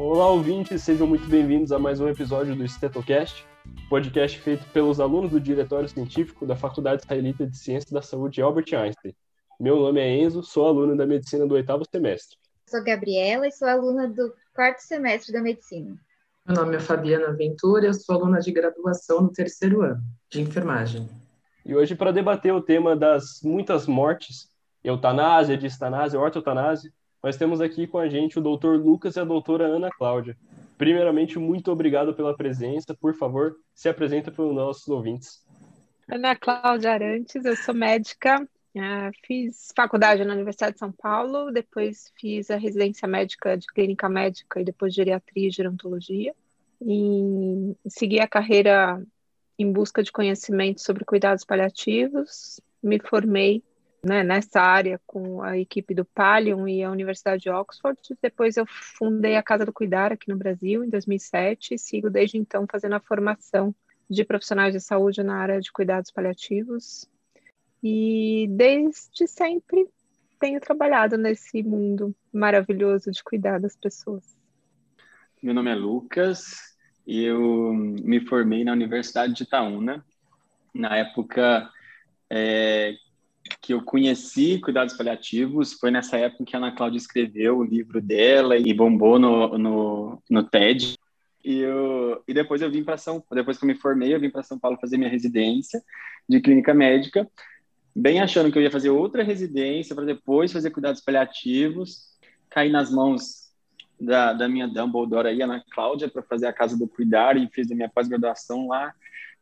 Olá, ouvintes, sejam muito bem-vindos a mais um episódio do Stetocast, podcast feito pelos alunos do Diretório Científico da Faculdade Israelita de Ciência da Saúde Albert Einstein. Meu nome é Enzo, sou aluno da Medicina do oitavo semestre. Sou Gabriela e sou aluna do quarto semestre da Medicina. Meu nome é Fabiana Ventura, eu sou aluna de graduação no terceiro ano de enfermagem. E hoje, para debater o tema das muitas mortes, eutanásia, distanásia, ortotanásia, nós temos aqui com a gente o doutor Lucas e a doutora Ana Cláudia. Primeiramente, muito obrigado pela presença. Por favor, se apresenta para os nossos ouvintes. Ana Cláudia Arantes, eu sou médica, uh, fiz faculdade na Universidade de São Paulo, depois fiz a residência médica de clínica médica e depois geriatria e gerontologia. E segui a carreira em busca de conhecimento sobre cuidados paliativos, me formei né, nessa área com a equipe do Palium e a Universidade de Oxford. Depois eu fundei a Casa do Cuidar aqui no Brasil em 2007 e sigo desde então fazendo a formação de profissionais de saúde na área de cuidados paliativos. E desde sempre tenho trabalhado nesse mundo maravilhoso de cuidar das pessoas. Meu nome é Lucas e eu me formei na Universidade de Itaúna. Na época é, que eu conheci cuidados paliativos foi nessa época que a Ana Cláudia escreveu o livro dela e bombou no, no, no TED. E, eu, e depois eu vim para São depois que eu me formei, eu vim para São Paulo fazer minha residência de clínica médica, bem achando que eu ia fazer outra residência para depois fazer cuidados paliativos. Caí nas mãos da, da minha Dumbledore aí, Ana Cláudia, para fazer a Casa do Cuidar e fiz a minha pós-graduação lá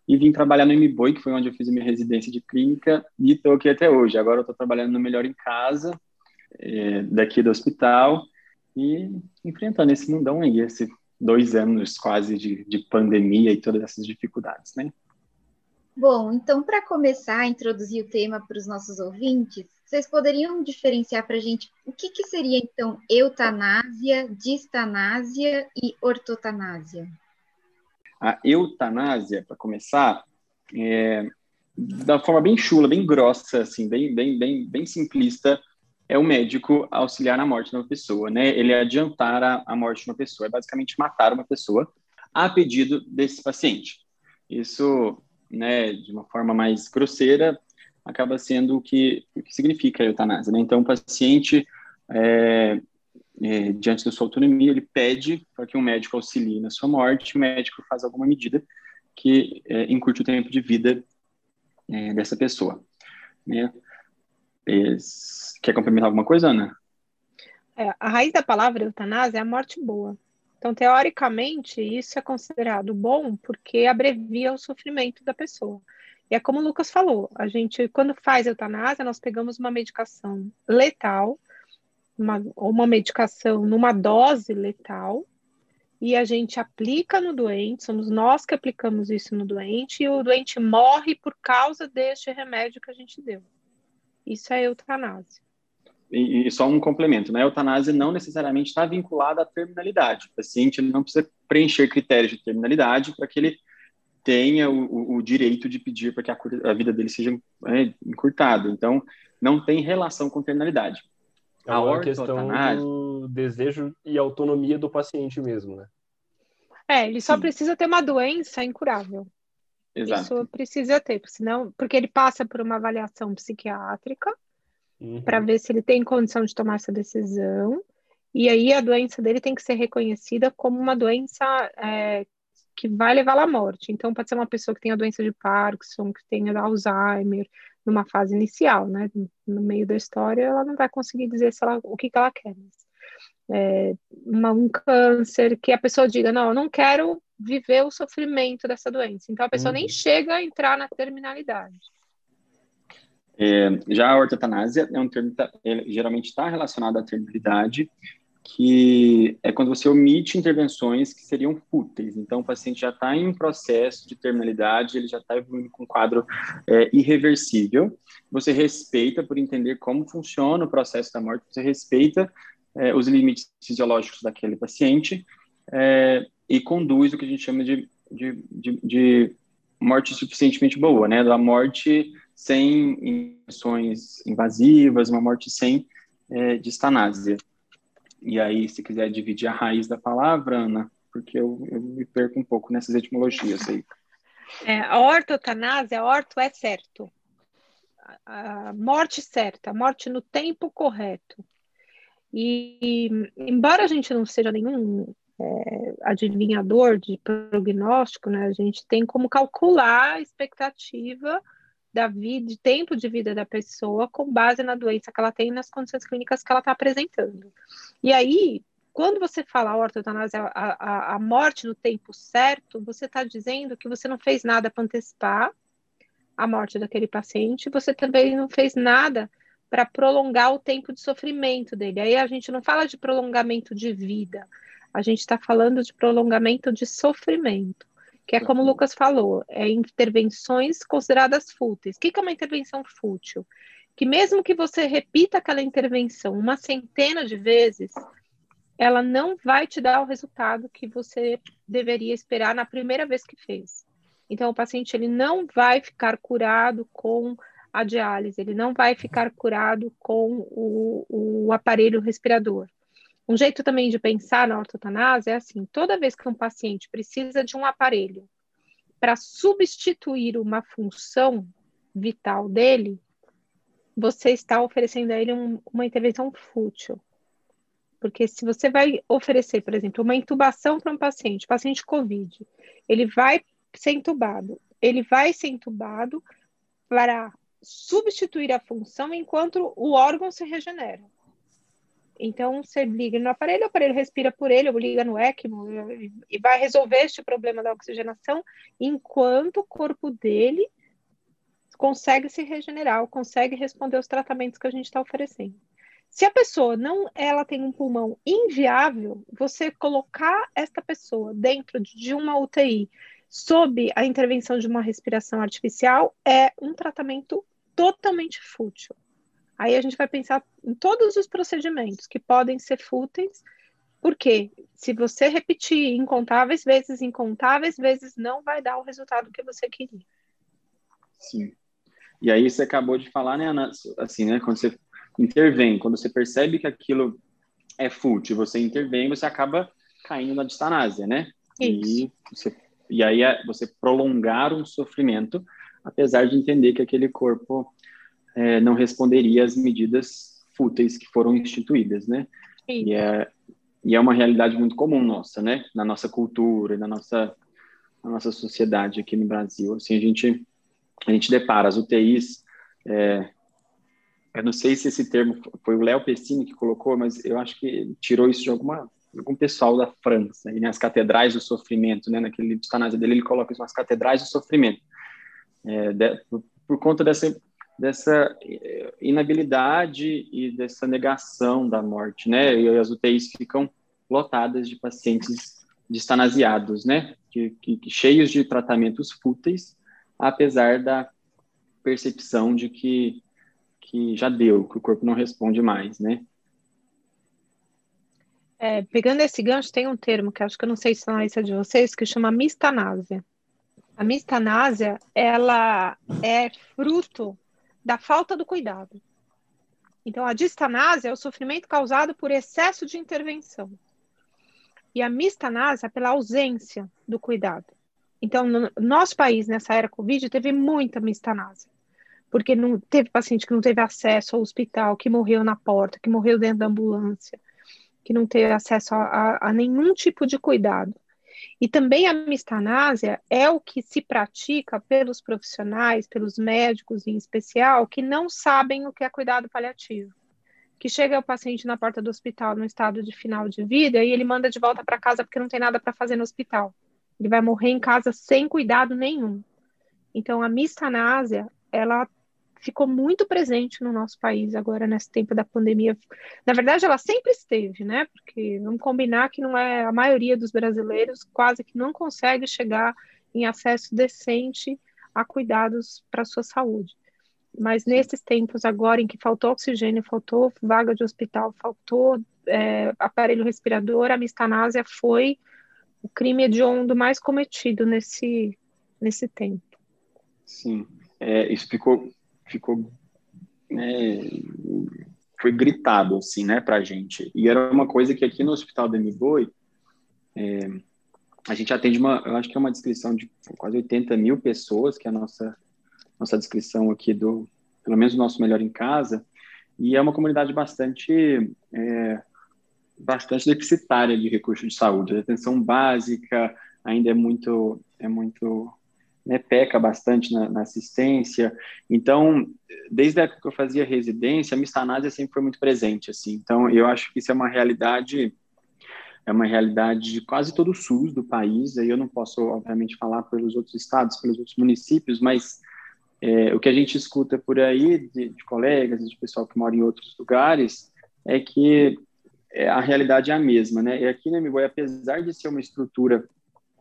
e vim trabalhar no MBOI, que foi onde eu fiz minha residência de clínica, e estou aqui até hoje. Agora eu estou trabalhando no Melhor em Casa, é, daqui do hospital, e enfrentando esse mundão aí, esses dois anos quase de, de pandemia e todas essas dificuldades, né? Bom, então para começar a introduzir o tema para os nossos ouvintes, vocês poderiam diferenciar para a gente o que, que seria então eutanásia, distanásia e ortotanásia? A eutanásia, para começar, é, da forma bem chula, bem grossa, assim, bem, bem, bem, bem simplista, é o médico auxiliar na morte de uma pessoa, né? Ele adiantar a, a morte de uma pessoa, é basicamente matar uma pessoa a pedido desse paciente. Isso, né, de uma forma mais grosseira, acaba sendo o que, o que significa a eutanásia, né? Então, o paciente é, é, diante da sua autonomia, ele pede para que um médico auxilie na sua morte, o médico faz alguma medida que é, encurte o tempo de vida é, dessa pessoa. Né? quer complementar alguma coisa, Ana? É, a raiz da palavra eutanásia é a morte boa. Então, teoricamente, isso é considerado bom porque abrevia o sofrimento da pessoa. E é como o Lucas falou, a gente, quando faz eutanásia, nós pegamos uma medicação letal, uma, uma medicação numa dose letal e a gente aplica no doente, somos nós que aplicamos isso no doente e o doente morre por causa deste remédio que a gente deu. Isso é eutanásia. E, e só um complemento, né? A eutanásia não necessariamente está vinculada à terminalidade. O paciente não precisa preencher critérios de terminalidade para que ele tenha o, o, direito de pedir para que a, a vida dele seja é, encurtada. Então, não tem relação com terminalidade. É uma questão do desejo e autonomia do paciente mesmo, né? É, ele só Sim. precisa ter uma doença incurável. Exato. Isso precisa ter, senão, porque ele passa por uma avaliação psiquiátrica uhum. para ver se ele tem condição de tomar essa decisão. E aí a doença dele tem que ser reconhecida como uma doença é, que vai levá-la à morte. Então, pode ser uma pessoa que tenha doença de Parkinson, que tenha Alzheimer, numa fase inicial, né? No meio da história, ela não vai conseguir dizer se ela, o que, que ela quer. É, uma, um câncer que a pessoa diga, não, eu não quero viver o sofrimento dessa doença. Então, a pessoa uhum. nem chega a entrar na terminalidade. É, já a ortotanásia é um termo que tá, geralmente está relacionado à terminalidade que é quando você omite intervenções que seriam fúteis. Então, o paciente já está em processo de terminalidade, ele já está evoluindo com um quadro é, irreversível. Você respeita por entender como funciona o processo da morte, você respeita é, os limites fisiológicos daquele paciente é, e conduz o que a gente chama de, de, de, de morte suficientemente boa, né? Da morte sem injeções invasivas, uma morte sem é, distanásia. E aí, se quiser dividir a raiz da palavra, Ana, porque eu, eu me perco um pouco nessas etimologias aí. É, a ortotanásia, orto é certo. A morte certa, a morte no tempo correto. E, embora a gente não seja nenhum é, adivinhador de prognóstico, né, a gente tem como calcular a expectativa da vida, de tempo de vida da pessoa com base na doença que ela tem e nas condições clínicas que ela está apresentando. E aí, quando você fala ortotanásia, a, a, a morte no tempo certo, você está dizendo que você não fez nada para antecipar a morte daquele paciente, você também não fez nada para prolongar o tempo de sofrimento dele. Aí a gente não fala de prolongamento de vida, a gente está falando de prolongamento de sofrimento que é como o Lucas falou, é intervenções consideradas fúteis. O que é uma intervenção fútil? Que mesmo que você repita aquela intervenção uma centena de vezes, ela não vai te dar o resultado que você deveria esperar na primeira vez que fez. Então, o paciente ele não vai ficar curado com a diálise, ele não vai ficar curado com o, o aparelho respirador. Um jeito também de pensar na ortotanásia é assim: toda vez que um paciente precisa de um aparelho para substituir uma função vital dele, você está oferecendo a ele um, uma intervenção fútil. Porque se você vai oferecer, por exemplo, uma intubação para um paciente, paciente COVID, ele vai ser intubado, ele vai ser intubado para substituir a função enquanto o órgão se regenera. Então, você liga no aparelho, o aparelho respira por ele, ou liga no ECMO e vai resolver este problema da oxigenação, enquanto o corpo dele consegue se regenerar, consegue responder aos tratamentos que a gente está oferecendo. Se a pessoa não, ela tem um pulmão inviável, você colocar esta pessoa dentro de uma UTI sob a intervenção de uma respiração artificial é um tratamento totalmente fútil. Aí a gente vai pensar em todos os procedimentos que podem ser fúteis, porque se você repetir incontáveis vezes, incontáveis vezes, não vai dar o resultado que você queria. Sim. E aí você acabou de falar, né, Ana, assim, né, quando você intervém, quando você percebe que aquilo é fútil, você intervém, você acaba caindo na distanásia, né? Isso. E, você, e aí é você prolongar um sofrimento, apesar de entender que aquele corpo é, não responderia às medidas fúteis que foram instituídas, né? E é, e é uma realidade muito comum nossa, né? Na nossa cultura, na nossa, na nossa sociedade aqui no Brasil. Assim, a gente, a gente depara as UTIs. É, eu não sei se esse termo foi o Léo Pessini que colocou, mas eu acho que tirou isso de alguma algum pessoal da França, e, né, as catedrais do sofrimento, né, naquele livro de dele, ele coloca isso, as catedrais do sofrimento, é, de, por, por, conta dessa dessa eh, inabilidade e dessa negação da morte, né? E as UTIs ficam lotadas de pacientes distanasiados, né? Que, que, que, cheios de tratamentos fúteis, apesar da percepção de que que já deu, que o corpo não responde mais, né? É, pegando esse gancho, tem um termo que acho que eu não sei se não é esse de vocês, que chama mistanásia. A mistanásia, ela é fruto da falta do cuidado. Então, a distanásia é o sofrimento causado por excesso de intervenção. E a mistanásia é pela ausência do cuidado. Então, no nosso país, nessa era Covid, teve muita mistanásia. Porque não teve paciente que não teve acesso ao hospital, que morreu na porta, que morreu dentro da ambulância, que não teve acesso a, a, a nenhum tipo de cuidado. E também a mistanásia é o que se pratica pelos profissionais, pelos médicos em especial, que não sabem o que é cuidado paliativo. Que chega o paciente na porta do hospital no estado de final de vida e ele manda de volta para casa porque não tem nada para fazer no hospital. Ele vai morrer em casa sem cuidado nenhum. Então, a mistanásia, ela ficou muito presente no nosso país agora nesse tempo da pandemia. Na verdade, ela sempre esteve, né? Porque vamos combinar que não é a maioria dos brasileiros quase que não consegue chegar em acesso decente a cuidados para a sua saúde. Mas nesses tempos agora em que faltou oxigênio, faltou vaga de hospital, faltou é, aparelho respirador, a mistanásia foi o crime hediondo mais cometido nesse, nesse tempo. Sim, é, isso ficou ficou né, foi gritado, assim, né, pra gente. E era uma coisa que aqui no Hospital do MBoi, é, a gente atende uma, eu acho que é uma descrição de quase 80 mil pessoas, que é a nossa, nossa descrição aqui do, pelo menos o nosso Melhor em Casa, e é uma comunidade bastante, é, bastante deficitária de recursos de saúde. A atenção básica ainda é muito, é muito né, peca bastante na, na, assistência. Então, desde a época que eu fazia residência, a mistanásia sempre foi muito presente, assim. Então, eu acho que isso é uma realidade é uma realidade de quase todo o SUS do país. Aí eu não posso, obviamente, falar pelos outros estados, pelos outros municípios, mas é, o que a gente escuta por aí de, de colegas, de pessoal que mora em outros lugares, é que é, a realidade é a mesma, né? E aqui na MBOI, apesar de ser uma estrutura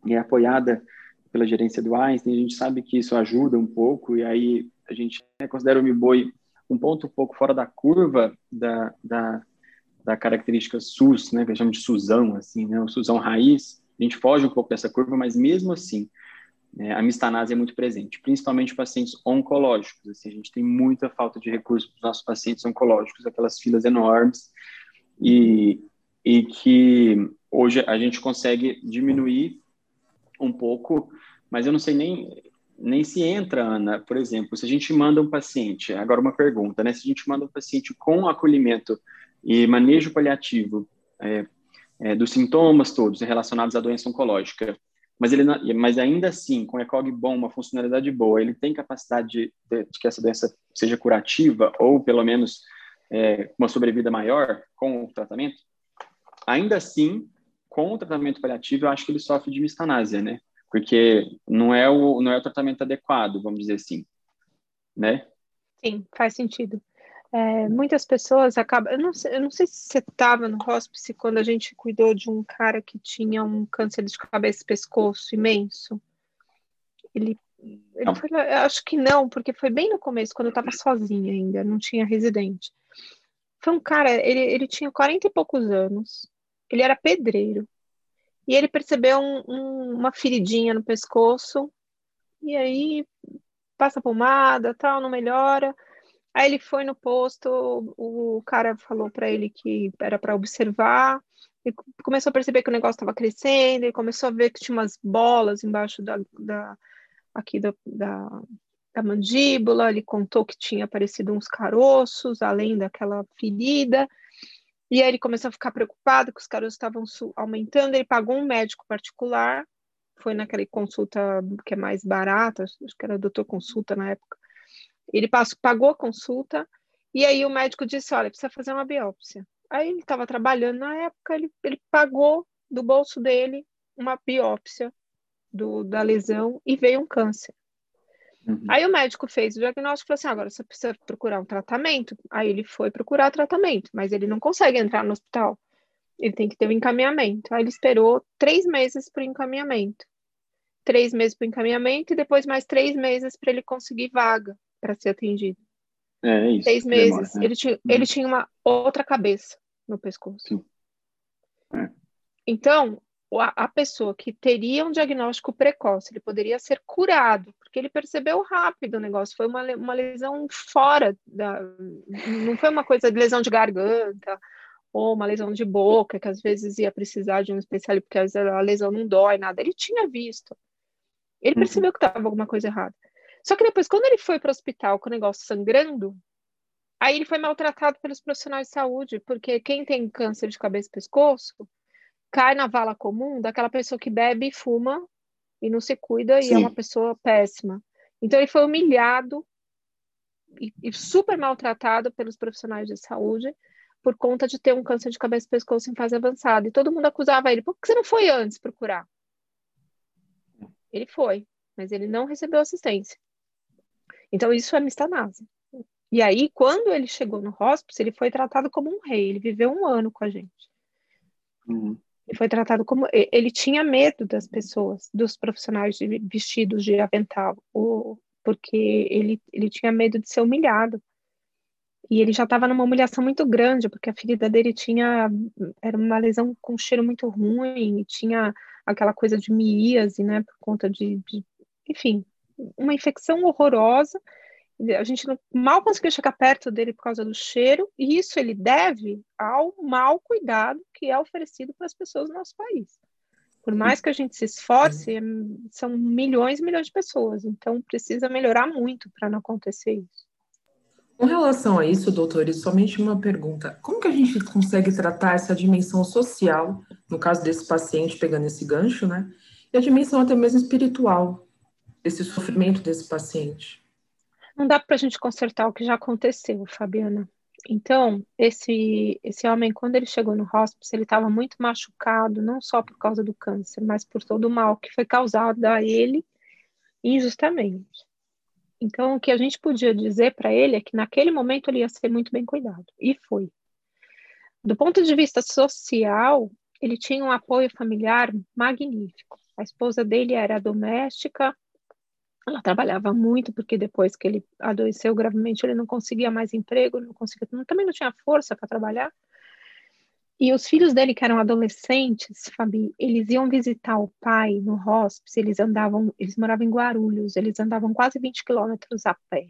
é, apoiada pela gerência do Einstein, a gente sabe que isso ajuda um pouco, e aí a gente né, considera o MBOI um ponto um pouco fora da curva da, da, da característica SUS, né, que a gente chama de SUSão, assim, né, o SUSão raiz, a gente foge um pouco dessa curva, mas mesmo assim, né, a mistanase é muito presente, principalmente pacientes oncológicos, assim, a gente tem muita falta de recursos para os nossos pacientes oncológicos, aquelas filas enormes, e, e que hoje a gente consegue diminuir um pouco, mas eu não sei nem, nem se entra, Ana, por exemplo, se a gente manda um paciente, agora uma pergunta, né? Se a gente manda um paciente com acolhimento e manejo paliativo é, é, dos sintomas todos relacionados à doença oncológica, mas ele mas ainda assim, com ECOG bom, uma funcionalidade boa, ele tem capacidade de, de, que essa doença seja curativa ou pelo menos é, uma sobrevida maior com o tratamento, ainda assim, com o tratamento paliativo, eu acho que ele sofre de mistanásia, né? porque não é o não é o tratamento adequado, vamos dizer assim, né? Sim, faz sentido. É, muitas pessoas acabam. Eu não, sei, eu não sei se você estava no hospice quando a gente cuidou de um cara que tinha um câncer de cabeça e pescoço imenso. Ele, ele foi, acho que não, porque foi bem no começo, quando eu estava sozinha ainda, não tinha residente. Foi um cara, ele, ele tinha 40 e poucos anos, ele era pedreiro, e ele percebeu um, um, uma feridinha no pescoço, e aí passa pomada, tal, não melhora. Aí ele foi no posto, o, cara falou para ele que era para observar, e começou a perceber que o negócio estava crescendo, ele começou a ver que tinha umas bolas embaixo da, da aqui da, da, da mandíbula, ele contou que tinha aparecido uns caroços, além daquela ferida, e aí ele começou a ficar preocupado que os caroços estavam aumentando. Ele pagou um médico particular, foi naquela consulta que é mais barata, acho que era doutor consulta na época. Ele passou, pagou a consulta e aí o médico disse: Olha, precisa fazer uma biópsia. Aí ele estava trabalhando na época, ele, ele pagou do bolso dele uma biópsia do, da lesão e veio um câncer. Uhum. Aí o médico fez o diagnóstico e falou assim: agora você precisa procurar um tratamento. Aí ele foi procurar tratamento, mas ele não consegue entrar no hospital. Ele tem que ter um encaminhamento. Aí ele esperou três meses para o encaminhamento. Três meses para o encaminhamento e depois mais três meses para ele conseguir vaga para ser atendido. É, é isso. Seis meses. Demora, né? ele, tinha, uhum. ele tinha uma outra cabeça no pescoço. É. Então, a, pessoa que teria um diagnóstico precoce, ele poderia ser curado, porque ele percebeu rápido o negócio, foi uma, uma lesão fora da. Não foi uma coisa de lesão de garganta ou uma lesão de boca, que às vezes ia precisar de um especialista, porque às vezes a lesão não dói, nada. Ele tinha visto. Ele uhum. percebeu que estava alguma coisa errada. Só que depois, quando ele foi para o hospital com o negócio sangrando, aí ele foi maltratado pelos profissionais de saúde, porque quem tem câncer de cabeça e pescoço cai na vala comum daquela pessoa que bebe e fuma e não se cuida Sim. e é uma pessoa péssima. Então ele foi humilhado e, e, super maltratado pelos profissionais de saúde por conta de ter um câncer de cabeça e pescoço em fase avançada. E todo mundo acusava ele, por que você não foi antes procurar? Ele foi, mas ele não recebeu assistência. Então isso é mistanase. E aí, quando ele chegou no hospice, ele foi tratado como um rei. Ele viveu um ano com a gente. Uhum. Ele foi tratado como. Ele tinha medo das pessoas, dos profissionais de, vestidos de avental, ou, porque ele, ele tinha medo de ser humilhado. E ele já estava numa humilhação muito grande, porque a ferida dele tinha. Era uma lesão com cheiro muito ruim, e tinha aquela coisa de miíase, né, por conta de, de. Enfim, uma infecção horrorosa. A gente não, mal conseguiu chegar perto dele por causa do cheiro, e isso ele deve ao mau cuidado que é oferecido para as pessoas no nosso país. Por mais que a gente se esforce, são milhões e milhões de pessoas, então precisa melhorar muito para não acontecer isso. Com relação a isso, doutores, somente uma pergunta: como que a gente consegue tratar essa dimensão social, no caso desse paciente pegando esse gancho, né? E a dimensão até mesmo espiritual desse sofrimento desse paciente? Não dá para a gente consertar o que já aconteceu, Fabiana. Então, esse, esse homem, quando ele chegou no hospice, ele estava muito machucado, não só por causa do câncer, mas por todo o mal que foi causado a ele injustamente. Então, o que a gente podia dizer para ele é que naquele momento ele ia ser muito bem cuidado, e foi. Do ponto de vista social, ele tinha um apoio familiar magnífico. A esposa dele era doméstica, ela trabalhava muito, porque depois que ele adoeceu gravemente, ele não conseguia mais emprego, não conseguia, também não tinha força para trabalhar. E os filhos dele, que eram adolescentes, Fabi, eles iam visitar o pai no hospice, eles andavam, eles moravam em Guarulhos, eles andavam quase 20 quilômetros a pé,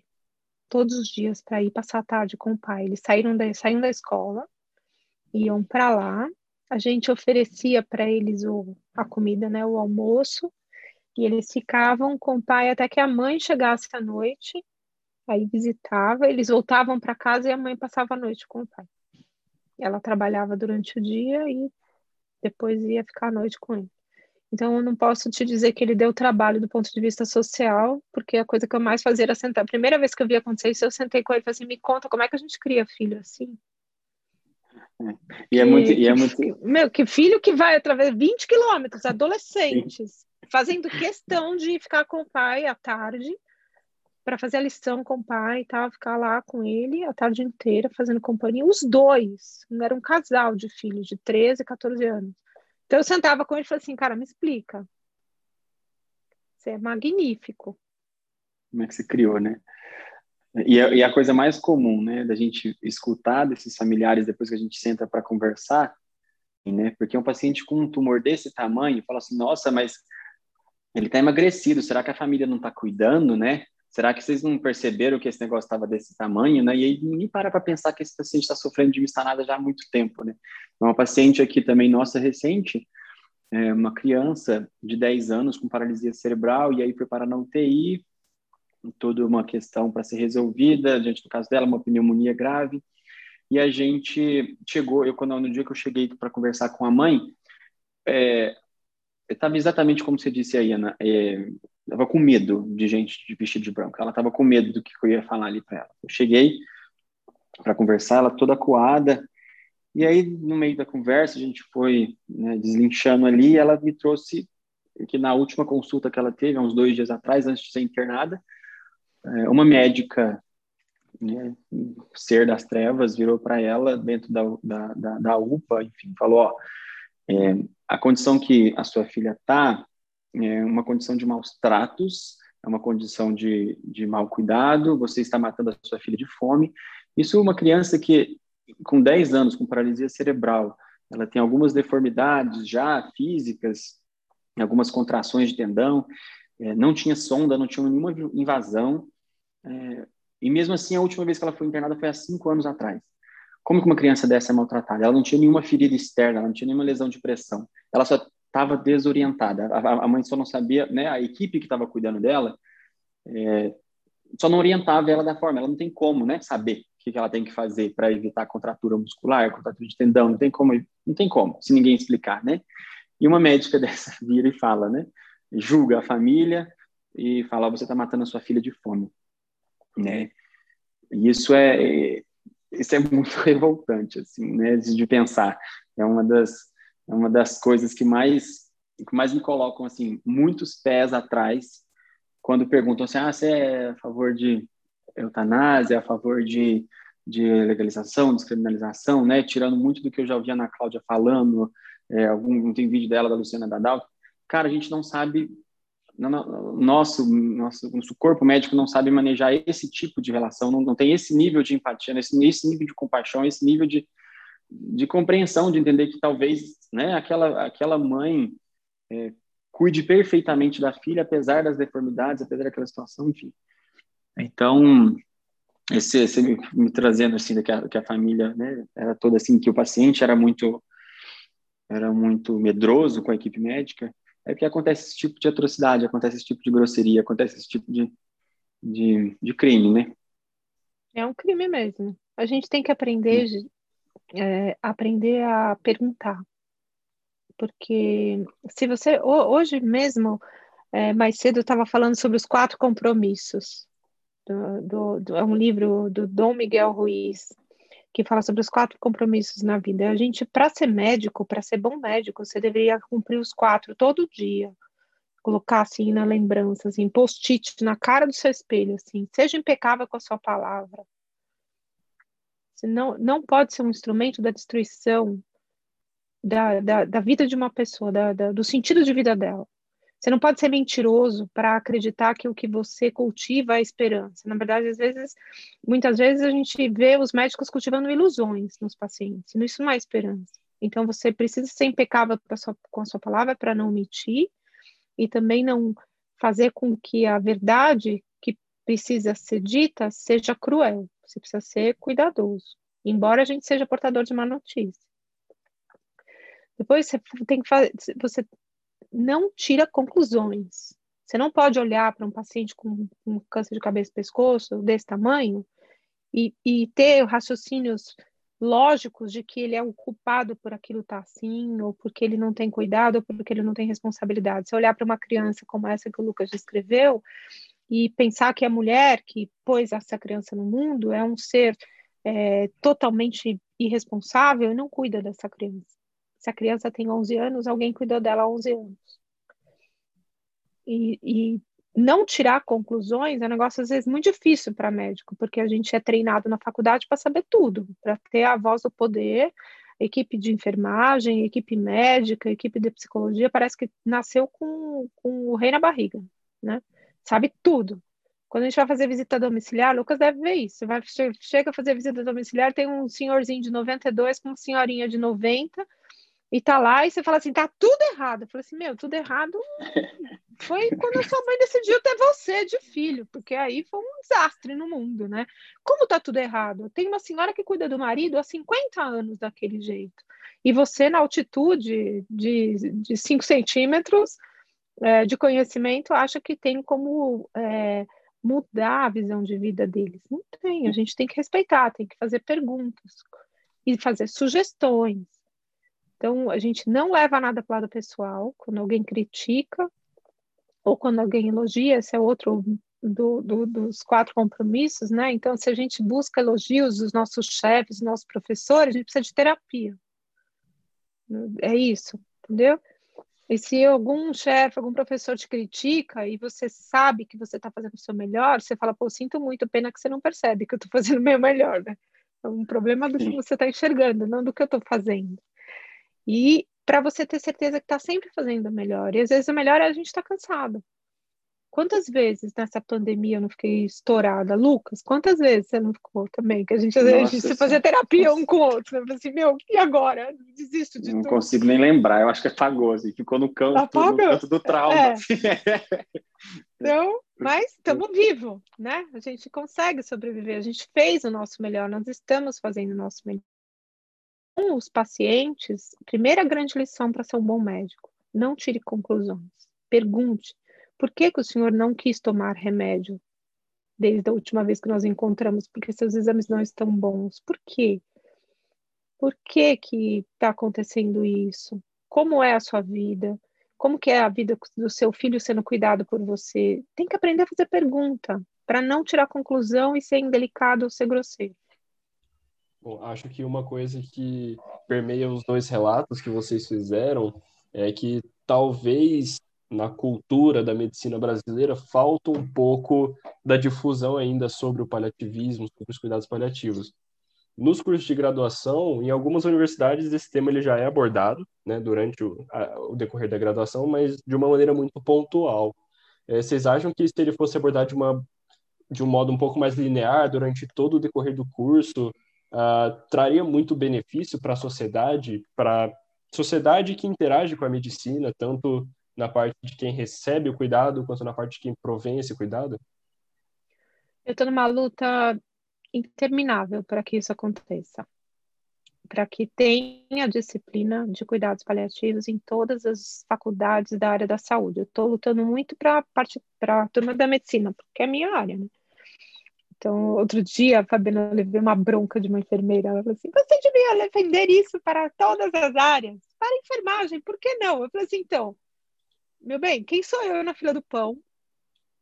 todos os dias, para ir passar a tarde com o pai. Eles saíram da, saíram da escola, iam para lá, a gente oferecia para eles o, a comida, né, o almoço, e eles ficavam com o pai até que a mãe chegasse à noite, aí visitava, eles voltavam para casa e a mãe passava a noite com o pai. Ela trabalhava durante o dia e depois ia ficar à noite com ele. Então, eu não posso te dizer que ele deu trabalho do ponto de vista social, porque a coisa que eu mais fazia era sentar. A primeira vez que eu vi acontecer isso, eu sentei com ele e falei assim: me conta como é que a gente cria filho assim. E é muito. E é muito... Meu, que filho que vai através de 20 quilômetros, adolescentes. Sim fazendo questão de ficar com o pai à tarde para fazer a lição com o pai e tal, ficar lá com ele a tarde inteira fazendo companhia, os dois, era um casal de filhos de 13, 14 anos. Então eu sentava com ele e falei assim, cara, me explica. Você é magnífico. Como é que você criou, né? E a, e a coisa mais comum, né, da gente escutar desses familiares depois que a gente senta para conversar, né? Porque um paciente com um tumor desse tamanho fala assim, nossa, mas ele está emagrecido, será que a família não está cuidando, né? Será que vocês não perceberam que esse negócio estava desse tamanho, né? E aí ninguém para para pensar que esse paciente está sofrendo de mistanada já há muito tempo, né? Uma paciente aqui também nossa recente, é uma criança de 10 anos com paralisia cerebral e aí foi para na UTI, toda uma questão para ser resolvida, diante do caso dela, uma pneumonia grave. E a gente chegou, eu quando no dia que eu cheguei para conversar com a mãe, é, estava exatamente como você disse aí, Ana. É, estava com medo de gente de vestido de branco. Ela estava com medo do que eu ia falar ali para ela. Eu cheguei para conversar, ela toda coada. E aí, no meio da conversa, a gente foi né, deslinchando ali. E ela me trouxe que na última consulta que ela teve, há uns dois dias atrás, antes de ser internada, é, uma médica, né, ser das trevas, virou para ela dentro da, da, da, da UPA, enfim, falou: ó, é, a condição que a sua filha está é uma condição de maus tratos, é uma condição de, de mau cuidado, você está matando a sua filha de fome. Isso uma criança que, com 10 anos, com paralisia cerebral, ela tem algumas deformidades já físicas, algumas contrações de tendão, é, não tinha sonda, não tinha nenhuma invasão, é, e mesmo assim a última vez que ela foi internada foi há cinco anos atrás. Como que uma criança dessa é maltratada? Ela não tinha nenhuma ferida externa, ela não tinha nenhuma lesão de pressão. Ela só estava desorientada. A, a, mãe só não sabia, né? A equipe que estava cuidando dela é, só não orientava ela da forma. Ela não tem como, né? Saber o que, que ela tem que fazer para evitar contratura muscular, contratura de tendão. Não tem como, não tem como, se ninguém explicar, né? E uma médica dessa vira e fala, né? Julga a família e fala: você está matando a sua filha de fome, né? E isso é isso é muito revoltante, assim, né, de pensar. É uma das, é uma das coisas que mais, que mais me colocam, assim, muitos pés atrás quando perguntam assim, ah, você é a favor de eutanásia, a favor de, de legalização, descriminalização, né, tirando muito do que eu já ouvia na Cláudia falando, é, algum, tem vídeo dela, da Luciana Dadal, cara, a gente não sabe nosso, nosso, nosso corpo médico não sabe manejar esse tipo de relação, não, não tem esse nível de empatia, esse, esse nível de compaixão, esse nível de, de compreensão, de entender que talvez né, aquela, aquela mãe é, cuide perfeitamente da filha, apesar das deformidades, apesar daquela situação, enfim. Então, esse, esse me, me, trazendo assim que a, que a família né, era toda assim que o paciente era muito era muito medroso com a equipe médica é que acontece esse tipo de atrocidade acontece esse tipo de grosseria acontece esse tipo de, de, de crime né? É um crime mesmo. A gente tem que aprender é, aprender a perguntar. Porque se você hoje mesmo é, mais cedo eu estava falando sobre os quatro compromissos do, do, do, é um livro do Dom Miguel Ruiz que fala sobre os quatro compromissos na vida. A gente, para ser médico, para ser bom médico, você deveria cumprir os quatro todo dia. Colocar assim na lembrança, assim, post-it na cara do seu espelho, assim, seja impecável com a sua palavra. Você não, não pode ser um instrumento da destruição da, da, da vida de uma pessoa, da, da, do sentido de vida dela. Você não pode ser mentiroso para acreditar que o que você cultiva é esperança. Na verdade, às vezes, muitas vezes a gente vê os médicos cultivando ilusões nos pacientes. Isso não é esperança. Então, você precisa ser impecável sua, com a sua palavra para não mentir e também não fazer com que a verdade que precisa ser dita seja cruel. Você precisa ser cuidadoso, embora a gente seja portador de má notícia. Depois você tem que fazer, você não tira conclusões. Você não pode olhar para um paciente com, câncer de cabeça e pescoço desse tamanho e, e ter raciocínios lógicos de que ele é o culpado por aquilo estar tá assim, ou porque ele não tem cuidado, ou porque ele não tem responsabilidade. Se olhar para uma criança como essa que o Lucas descreveu e pensar que a mulher que pôs essa criança no mundo é um ser é, totalmente irresponsável e não cuida dessa criança. Se a criança tem 11 anos, alguém cuidou dela há 11 anos. E, e não tirar conclusões é um negócio, às vezes, muito difícil para médico, porque a gente é treinado na faculdade para saber tudo, para ter a voz do poder, equipe de enfermagem, equipe médica, equipe de psicologia, parece que nasceu com, com o rei na barriga, né? Sabe tudo. Quando a gente vai fazer visita domiciliar, Lucas deve ver isso. Você vai, chega a fazer visita domiciliar, tem um senhorzinho de 92 com uma senhorinha de 90, e tá lá e você fala assim, tá tudo errado. Eu falei assim, meu, tudo errado foi quando a sua mãe decidiu ter você de filho, porque aí foi um desastre no mundo, né? Como tá tudo errado? Tem uma senhora que cuida do marido há 50 anos daquele jeito. E você, na altitude de 5 centímetros é, de conhecimento, acha que tem como é, mudar a visão de vida deles. Não tem, a gente tem que respeitar, tem que fazer perguntas e fazer sugestões. Então, a gente não leva nada para o lado pessoal. Quando alguém critica ou quando alguém elogia, esse é outro do, do, dos quatro compromissos, né? Então, se a gente busca elogios dos nossos chefes, dos nossos professores, a gente precisa de terapia. É isso, entendeu? E se algum chefe, algum professor te critica e você sabe que você está fazendo o seu melhor, você fala, pô, sinto muito, pena que você não percebe que eu estou fazendo o meu melhor, né? É um problema do que você está enxergando, não do que eu estou fazendo. E para você ter certeza que está sempre fazendo o melhor. E às vezes o melhor é a gente estar tá cansado. Quantas vezes nessa pandemia eu não fiquei estourada? Lucas, quantas vezes você não ficou também? Que a gente, Nossa, a gente fazia terapia um com o outro. Eu falei assim, meu, e agora? Desisto de não tudo. Não consigo nem lembrar. Eu acho que apagou, assim. Ficou no canto, no canto do trauma. É. então, mas estamos vivos, né? A gente consegue sobreviver. A gente fez o nosso melhor. Nós estamos fazendo o nosso melhor os pacientes, primeira grande lição para ser um bom médico: não tire conclusões. Pergunte por que, que o senhor não quis tomar remédio desde a última vez que nós encontramos? Porque seus exames não estão bons. Por quê? Por que que está acontecendo isso? Como é a sua vida? Como que é a vida do seu filho sendo cuidado por você? Tem que aprender a fazer pergunta para não tirar conclusão e ser indelicado ou ser grosseiro. Bom, acho que uma coisa que permeia os dois relatos que vocês fizeram é que talvez na cultura da medicina brasileira falta um pouco da difusão ainda sobre o paliativismo, sobre os cuidados paliativos. Nos cursos de graduação, em algumas universidades, esse tema ele já é abordado né, durante o, a, o decorrer da graduação, mas de uma maneira muito pontual. É, vocês acham que se ele fosse abordado de, uma, de um modo um pouco mais linear durante todo o decorrer do curso, uh, traria muito benefício para a sociedade, para sociedade que interage com a medicina, tanto na parte de quem recebe o cuidado, quanto na parte de quem provém esse cuidado? Eu estou numa luta interminável para que isso aconteça. Para que tenha disciplina de cuidados paliativos em todas as faculdades da área da saúde. Eu estou lutando muito para a turma da medicina, porque é minha área, né? Então, outro dia, a Fabiana levei uma bronca de uma enfermeira. Ela falou assim: você devia defender isso para todas as áreas, para enfermagem, por que não? Eu falei assim: então, meu bem, quem sou eu na fila do pão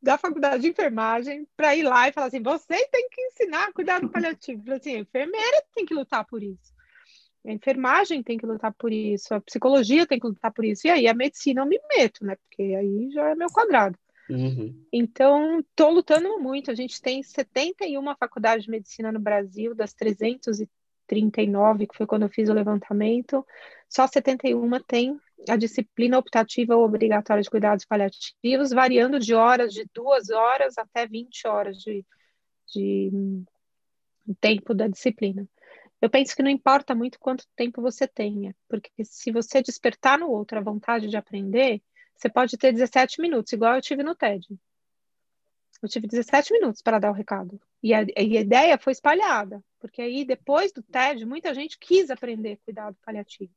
da faculdade de enfermagem para ir lá e falar assim: vocês têm que ensinar cuidado paliativo. Eu falei assim: a enfermeira tem que lutar por isso. A enfermagem tem que lutar por isso, a psicologia tem que lutar por isso. E aí a medicina eu me meto, né? Porque aí já é meu quadrado. Uhum. Então, estou lutando muito. A gente tem 71 faculdades de medicina no Brasil, das 339, que foi quando eu fiz o levantamento, só 71 tem a disciplina optativa ou obrigatória de cuidados paliativos, variando de horas, de duas horas até 20 horas de, de tempo da disciplina. Eu penso que não importa muito quanto tempo você tenha, porque se você despertar no outro a vontade de aprender, você pode ter 17 minutos, igual eu tive no TED. Eu tive 17 minutos para dar o recado. E a, e a, ideia foi espalhada, porque aí depois do TED, muita gente quis aprender cuidado paliativo.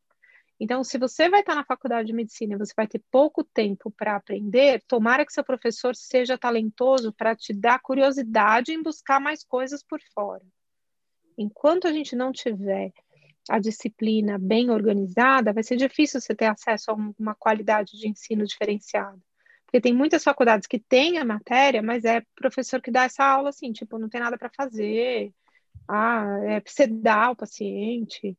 Então, se você vai estar na faculdade de medicina e você vai ter pouco tempo para aprender, tomara que seu professor seja talentoso para te dar curiosidade em buscar mais coisas por fora. Enquanto a gente não tiver a disciplina bem organizada, vai ser difícil você ter acesso a uma qualidade de ensino diferenciada. Porque tem muitas faculdades que têm a matéria, mas é professor que dá essa aula assim, tipo, não tem nada para fazer, ah, é sedar o paciente,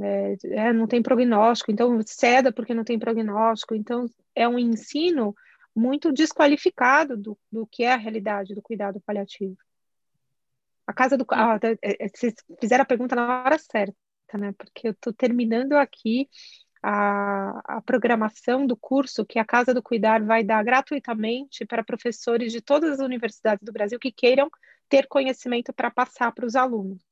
é, é, não tem prognóstico, então ceda porque não tem prognóstico. Então, é um ensino muito desqualificado do, do que é a realidade do cuidado paliativo. A casa do. Ah, é, é, vocês fizeram a pergunta na hora certa né? Porque eu estou terminando aqui a, a, programação do curso que a Casa do Cuidar vai dar gratuitamente para professores de todas as universidades do Brasil que queiram ter conhecimento para passar para os alunos,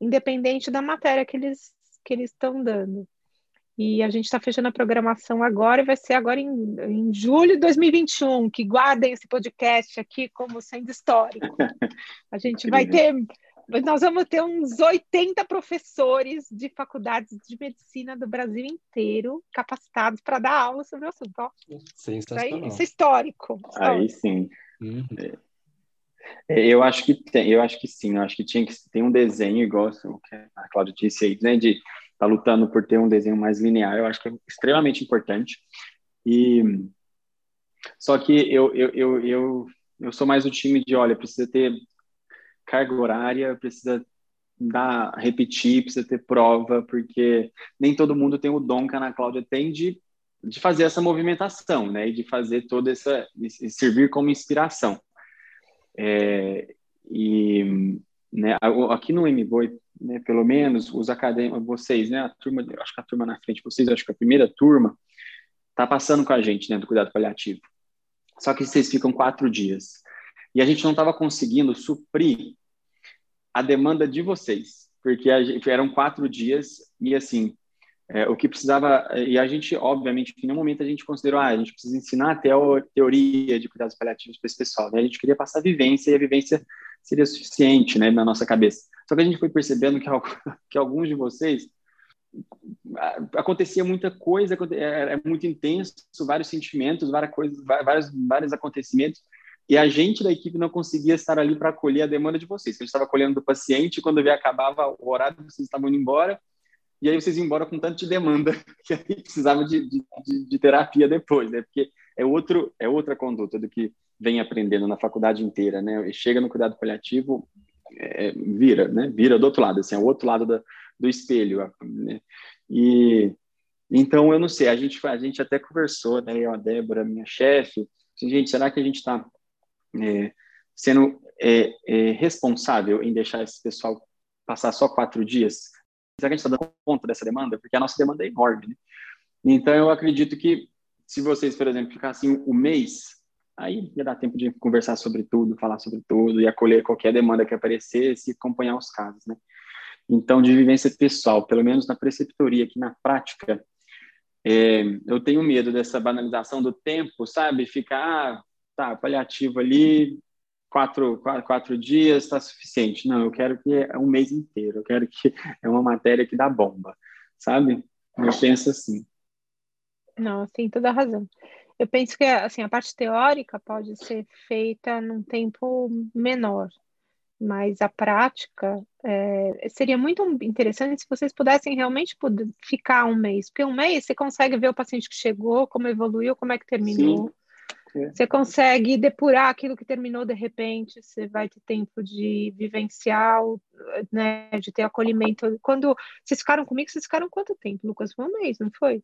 independente da matéria que eles que eles estão dando. E a gente está fechando a programação agora e vai ser agora em, em julho de 2021, que guardem esse podcast aqui como sendo histórico. A gente vai ter nós vamos ter uns 80 professores de faculdades de medicina do Brasil inteiro capacitados para dar aula sobre o assunto. Ó. Sensacional. Isso é histórico. Aí sim. Uhum. É, eu acho que tem, eu acho que sim, eu acho que tinha que ter um desenho igual o que a Cláudia disse aí, né, de estar tá lutando por ter um desenho mais linear, eu acho que é extremamente importante. E só que eu, eu, eu, eu, eu sou mais o time de, olha, precisa ter carga horária, precisa dar, repetir, precisa ter prova, porque nem todo mundo tem o dom que a Ana Cláudia tem de, de fazer essa movimentação, né? E de fazer toda essa, servir como inspiração. É, e né, aqui no MBOI, né, pelo menos, os acadêmicos, vocês, né, a turma, acho que a turma na frente, vocês, acho que a primeira turma, tá passando com a gente, né, do cuidado paliativo. Só que vocês ficam quatro dias. E a gente não estava conseguindo suprir a demanda de vocês, porque gente, eram quatro dias e assim é, o que precisava e a gente obviamente em nenhum momento a gente considerou ah, a gente precisa ensinar até a teoria de cuidados paliativos para esse pessoal, né? A gente queria passar a vivência e a vivência seria suficiente, né, na nossa cabeça. Só que a gente foi percebendo que, que alguns de vocês acontecia muita coisa, era muito intenso, vários sentimentos, várias coisas, vários, vários acontecimentos e a gente da equipe não conseguia estar ali para acolher a demanda de vocês. A gente estava acolhendo do paciente, quando via acabava o horário, vocês estavam indo embora, e aí vocês iam embora com tanto de demanda que aí precisava de, de, de, terapia depois, né? Porque é, outro, é outra conduta do que vem aprendendo na faculdade inteira, né? E chega no cuidado paliativo, é, vira, né? Vira do outro lado, assim, é o outro lado da, do espelho, né? E então eu não sei, a gente a gente até conversou, né? Eu, a Débora, minha chefe, assim, gente, será que a gente está é, sendo é, é, responsável em deixar esse pessoal passar só quatro dias? Será que a gente está dando conta dessa demanda? Porque a nossa demanda é enorme. Né? Então, eu acredito que se vocês, por exemplo, ficassem um mês, aí ia dar tempo de conversar sobre tudo, falar sobre tudo e acolher qualquer demanda que aparecesse e acompanhar os casos, né? Então, de vivência pessoal, pelo menos na preceptoria, aqui na prática, é, eu tenho medo dessa banalização do tempo, sabe? Ficar, ah, tá, paliativo ali, quatro, quatro, quatro dias está suficiente. Não, eu quero que é um mês inteiro. Eu quero que é uma matéria que dá bomba, sabe? Eu penso assim. Não, tem toda a razão. Eu penso que assim, a parte teórica pode ser feita num tempo menor, mas a prática é, seria muito interessante se vocês pudessem realmente ficar um mês, porque um mês você consegue ver o paciente que chegou, como evoluiu, como é que terminou. Sim. É. Você consegue depurar aquilo que terminou de repente, você vai ter tempo de vivenciar, né, de ter acolhimento. Quando vocês ficaram comigo, vocês ficaram quanto tempo, Lucas? Foi um mês, não foi?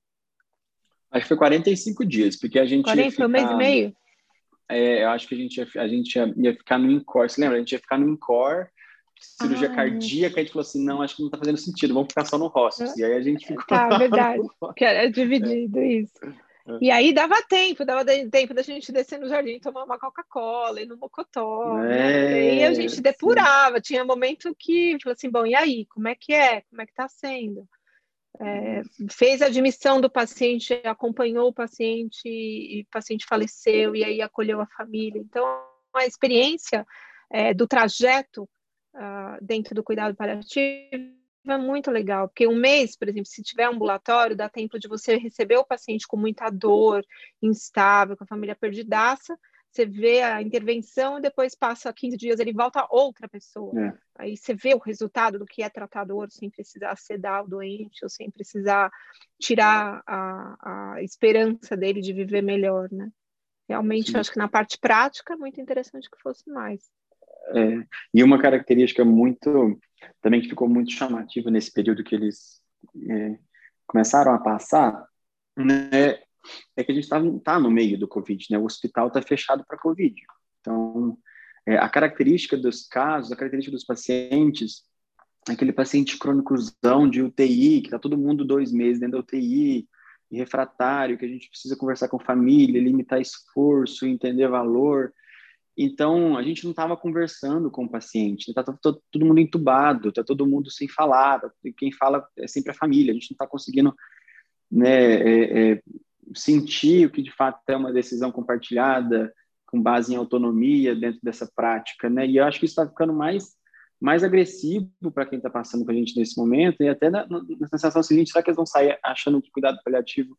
Acho que foi 45 dias, porque a gente 40, ficar, um mês e meio? É, eu acho que a gente ia, a gente ia, ia ficar no INCOR, você lembra? A gente ia ficar no INCOR, cirurgia ah. cardíaca, a gente falou assim, não, acho que não está fazendo sentido, vamos ficar só no hospice. E aí a gente ficou... Tá, verdade, que era dividido isso. É. E aí dava tempo, dava tempo da gente descer no jardim, tomar uma Coca-Cola, ir no Mocotó. É, né? E a gente depurava. Sim. Tinha momento que, falou assim, bom, e aí, como é que é? Como é que está sendo? É, fez a admissão do paciente, acompanhou o paciente e o paciente faleceu e aí acolheu a família. Então, a experiência é, do trajeto uh, dentro do cuidado paliativo é muito legal, porque um mês, por exemplo, se tiver ambulatório, dá tempo de você receber o paciente com muita dor, instável, com a família perdidaça, você vê a intervenção e depois passa 15 dias, ele volta outra pessoa. É. Aí você vê o resultado do que é tratador, sem precisar sedar o doente, ou sem precisar tirar a, a esperança dele de viver melhor, né? Realmente, acho que na parte prática é muito interessante que fosse mais. É, e uma característica muito também que ficou muito chamativa nesse período que eles é, começaram a passar, né, é que a gente está tá no meio do Covid, né? O hospital está fechado para Covid. Então, é, a característica dos casos, a característica dos pacientes, aquele paciente crônicozão de UTI, que está todo mundo dois meses dentro da UTI, e refratário, que a gente precisa conversar com família, limitar esforço, entender valor. Então, a gente não estava conversando com o paciente, está todo, todo, mundo entubado, está todo mundo sem falar, tá, quem fala é sempre a família, a gente não está conseguindo né, é, é, sentir o que de fato é uma decisão compartilhada, com base em autonomia dentro dessa prática, né? E eu acho que isso está ficando mais mais agressivo para quem está passando com a gente nesse momento e até na, na sensação seguinte, será que eles vão sair achando que cuidado paliativo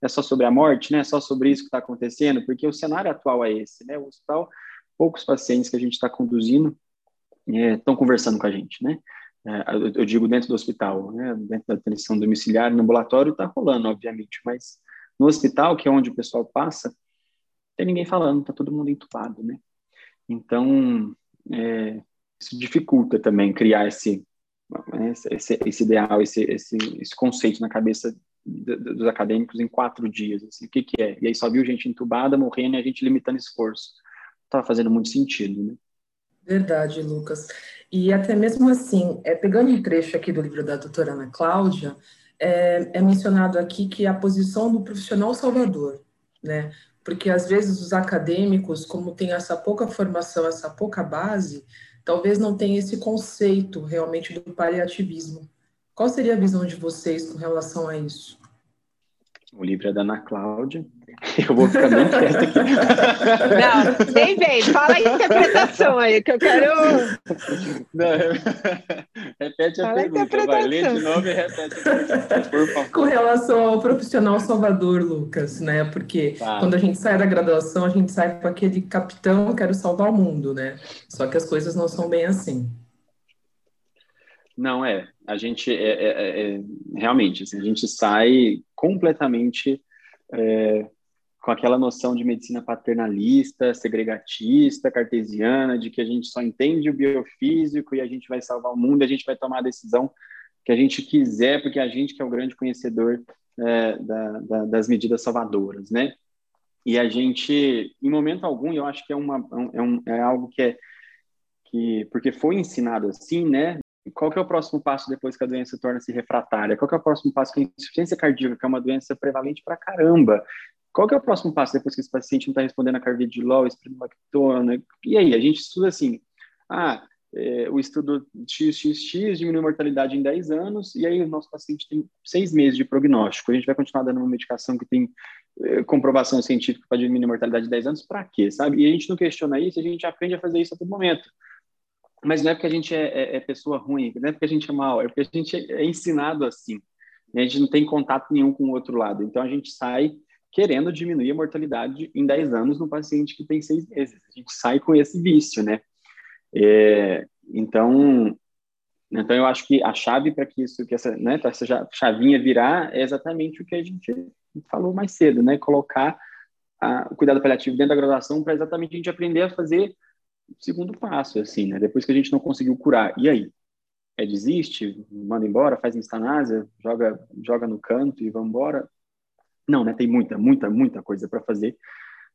é só sobre a morte, né? É só sobre isso que está acontecendo? Porque o cenário atual é esse, né? O hospital poucos pacientes que a gente está conduzindo estão é, conversando com a gente, né? É, eu, eu, digo dentro do hospital, né? Dentro da atenção domiciliar, no ambulatório está rolando, obviamente, mas no hospital, que é onde o pessoal passa, tem ninguém falando, está todo mundo entubado, né? Então, é, isso dificulta também criar esse, esse, esse ideal, esse, esse, esse conceito na cabeça dos acadêmicos em quatro dias. Assim, o que, que é? E aí só viu gente entubada, morrendo e a gente limitando esforço estava fazendo muito sentido, né? Verdade, Lucas. E até mesmo assim, é, pegando um trecho aqui do livro da doutora Ana Cláudia, é, é mencionado aqui que a posição do profissional salvador, né? Porque às vezes os acadêmicos, como tem essa pouca formação, essa pouca base, talvez não tenham esse conceito realmente do paliativismo. Qual seria a visão de vocês com relação a isso? O livro é da Ana Cláudia. Eu vou ficar bem quieto aqui. Não, nem vem. Fala a interpretação aí, que eu quero. Não, repete a Fala pergunta, a vai. Lê de novo e repete a pergunta, por favor. Com relação ao profissional salvador, Lucas, né? Porque tá. quando a gente sai da graduação, a gente sai com aquele capitão, quero salvar o mundo, né? Só que as coisas não são bem assim. Não, é. A gente, é, é, é, é realmente, assim, a gente sai completamente é, com aquela noção de medicina paternalista, segregatista, cartesiana, de que a gente só entende o biofísico e a gente vai salvar o mundo, a gente vai tomar a decisão que a gente quiser, porque a gente que é o grande conhecedor é, da, da, das medidas salvadoras, né? E a gente, em momento algum, eu acho que é, uma, é, um, é algo que é que porque foi ensinado assim, né? Qual que é o próximo passo depois que a doença torna-se refratária? Qual que é o próximo passo que a insuficiência cardíaca, que é uma doença prevalente para caramba? Qual que é o próximo passo depois que esse paciente não está respondendo a carvedilol, espironolactona? E aí, a gente estuda assim, ah, é, o estudo XXX diminui a mortalidade em 10 anos, e aí o nosso paciente tem seis meses de prognóstico. A gente vai continuar dando uma medicação que tem eh, comprovação científica para diminuir a mortalidade de 10 anos, para quê, sabe? E a gente não questiona isso, a gente aprende a fazer isso a todo momento. Mas não é porque a gente é, é, é pessoa ruim, não é porque a gente é mal, é porque a gente é ensinado assim. A gente não tem contato nenhum com o outro lado. Então a gente sai querendo diminuir a mortalidade em 10 anos no paciente que tem seis meses. A gente sai com esse vício, né? É, então, então eu acho que a chave para que isso, que essa, né, essa chavinha virar é exatamente o que a gente falou mais cedo, né? Colocar a, o cuidado paliativo dentro da graduação para exatamente a gente aprender a fazer segundo passo, assim, né? Depois que a gente não conseguiu curar, e aí? É desiste, manda embora, faz instanásia, joga, joga no canto e vamos embora? Não, né? Tem muita, muita, muita coisa para fazer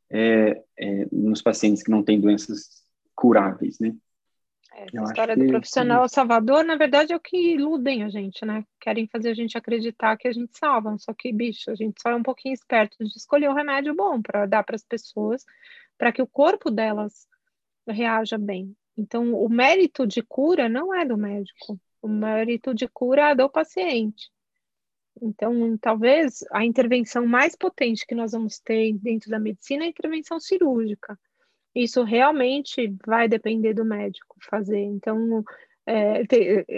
é, é, nos pacientes que não têm doenças curáveis, né? Essa história do profissional salvador, na verdade, é o que iludem a gente, né? Querem fazer a gente acreditar que a gente salva, só que, bicho, a gente só é um pouquinho esperto de escolher o um remédio bom para dar para as pessoas, para que o corpo delas reaja bem. Então, o mérito de cura não é do médico, o mérito de cura é do paciente. Então, talvez a intervenção mais potente que nós vamos ter dentro da medicina é a intervenção cirúrgica isso realmente vai depender do médico fazer. Então, é,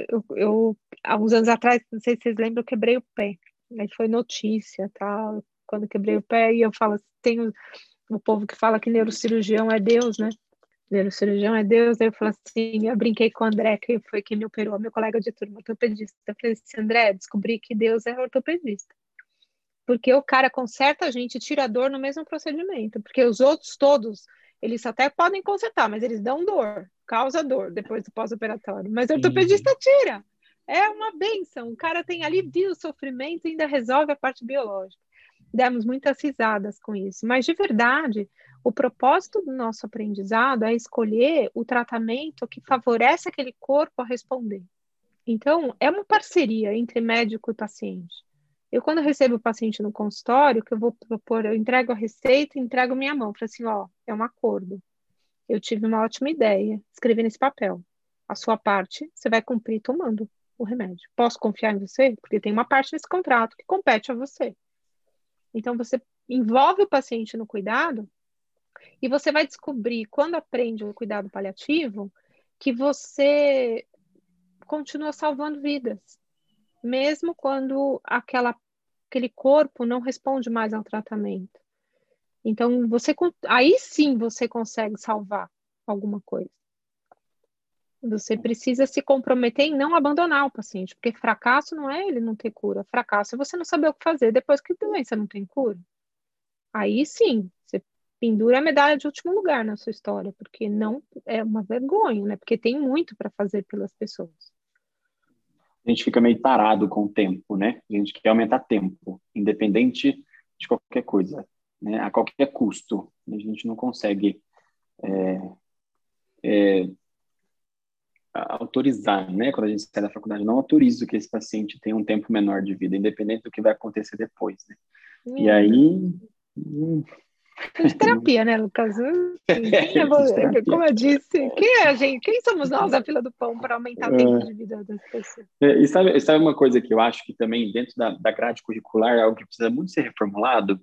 eu, eu, há uns anos atrás, não sei se vocês lembram, eu quebrei o pé. Aí foi notícia, tá? Quando quebrei o pé, e eu falo, tem o, o povo que fala que neurocirurgião é Deus, né? Neurocirurgião é Deus. Aí eu falo assim, eu brinquei com o André, que foi quem me operou, meu colega de turma, ortopedista. Eu falei assim, André, descobri que Deus é ortopedista porque o cara conserta a gente, tira a dor no mesmo procedimento, porque os outros todos eles até podem consertar, mas eles dão dor, causa dor depois do pós-operatório. Mas o ortopedista tira. É uma benção. O cara tem alivia o sofrimento e ainda resolve a parte biológica. Demos muitas risadas com isso. Mas, de verdade, o propósito do nosso aprendizado é escolher o tratamento que favorece aquele corpo a responder. Então, é uma parceria entre médico e paciente. Eu, quando recebo o paciente no consultório, que eu vou propor, eu entrego a receita, entrego minha mão, falo assim, ó, é um acordo. Eu tive uma ótima ideia, escrevi nesse papel. A sua parte, você vai cumprir tomando o remédio. Posso confiar em você? Porque tem uma parte nesse contrato que compete a você. Então, você envolve o paciente no cuidado e você vai descobrir, quando aprende o cuidado paliativo, que você continua salvando vidas mesmo quando aquela, aquele corpo não responde mais ao tratamento. Então, você aí sim você consegue salvar alguma coisa. Você precisa se comprometer em não abandonar o paciente, porque fracasso não é ele não ter cura, fracasso é você não saber o que fazer depois que a doença não tem cura. Aí sim, você pendura a medalha de último lugar na sua história, porque não é uma vergonha, né? Porque tem muito para fazer pelas pessoas a gente fica meio parado com o tempo, né? A gente quer aumentar tempo, independente de qualquer coisa, né? A qualquer custo. A gente não consegue é, é, autorizar, né? Quando a gente sai da faculdade, não autorizo que esse paciente tenha um tempo menor de vida, independente do que vai acontecer depois, né? Hum. E aí... Hum, de terapia, né, Lucas? É, é, como eu disse, quem é a gente? Quem somos nós, a fila do pão, para aumentar o tempo de vida das pessoas? É, e sabe, sabe uma coisa que eu acho que também dentro da, da grade curricular é algo que precisa muito ser reformulado?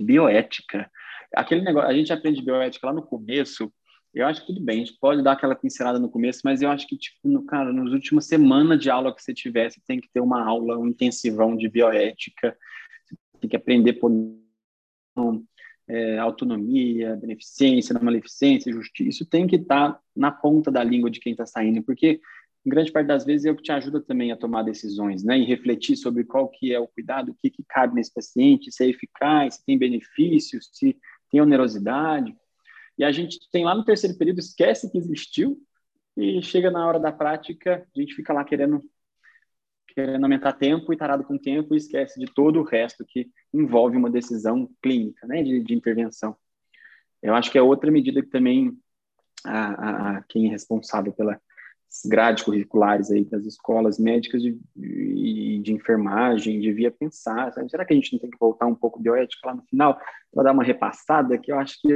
Bioética. Aquele negócio, a gente aprende bioética lá no começo, eu acho que tudo bem, a gente pode dar aquela pincelada no começo, mas eu acho que, tipo, no, cara, nas últimas semanas de aula que você tiver, você tem que ter uma aula, um intensivão de bioética, você tem que aprender por é, autonomia, beneficência, não maleficência, justiça, isso tem que estar tá na ponta da língua de quem está saindo, porque grande parte das vezes é o que te ajuda também a tomar decisões, né, e refletir sobre qual que é o cuidado, o que, que cabe nesse paciente, se é eficaz, se tem benefícios, se tem onerosidade, e a gente tem lá no terceiro período, esquece que existiu, e chega na hora da prática, a gente fica lá querendo querendo aumentar tempo e tarado com tempo e esquece de todo o resto que envolve uma decisão clínica, né, de, de intervenção. Eu acho que é outra medida que também a, a, quem é responsável pelas grades curriculares aí das escolas médicas e de, de, enfermagem devia pensar, sabe? será que a gente não tem que voltar um pouco bioética lá no final para dar uma repassada que eu acho que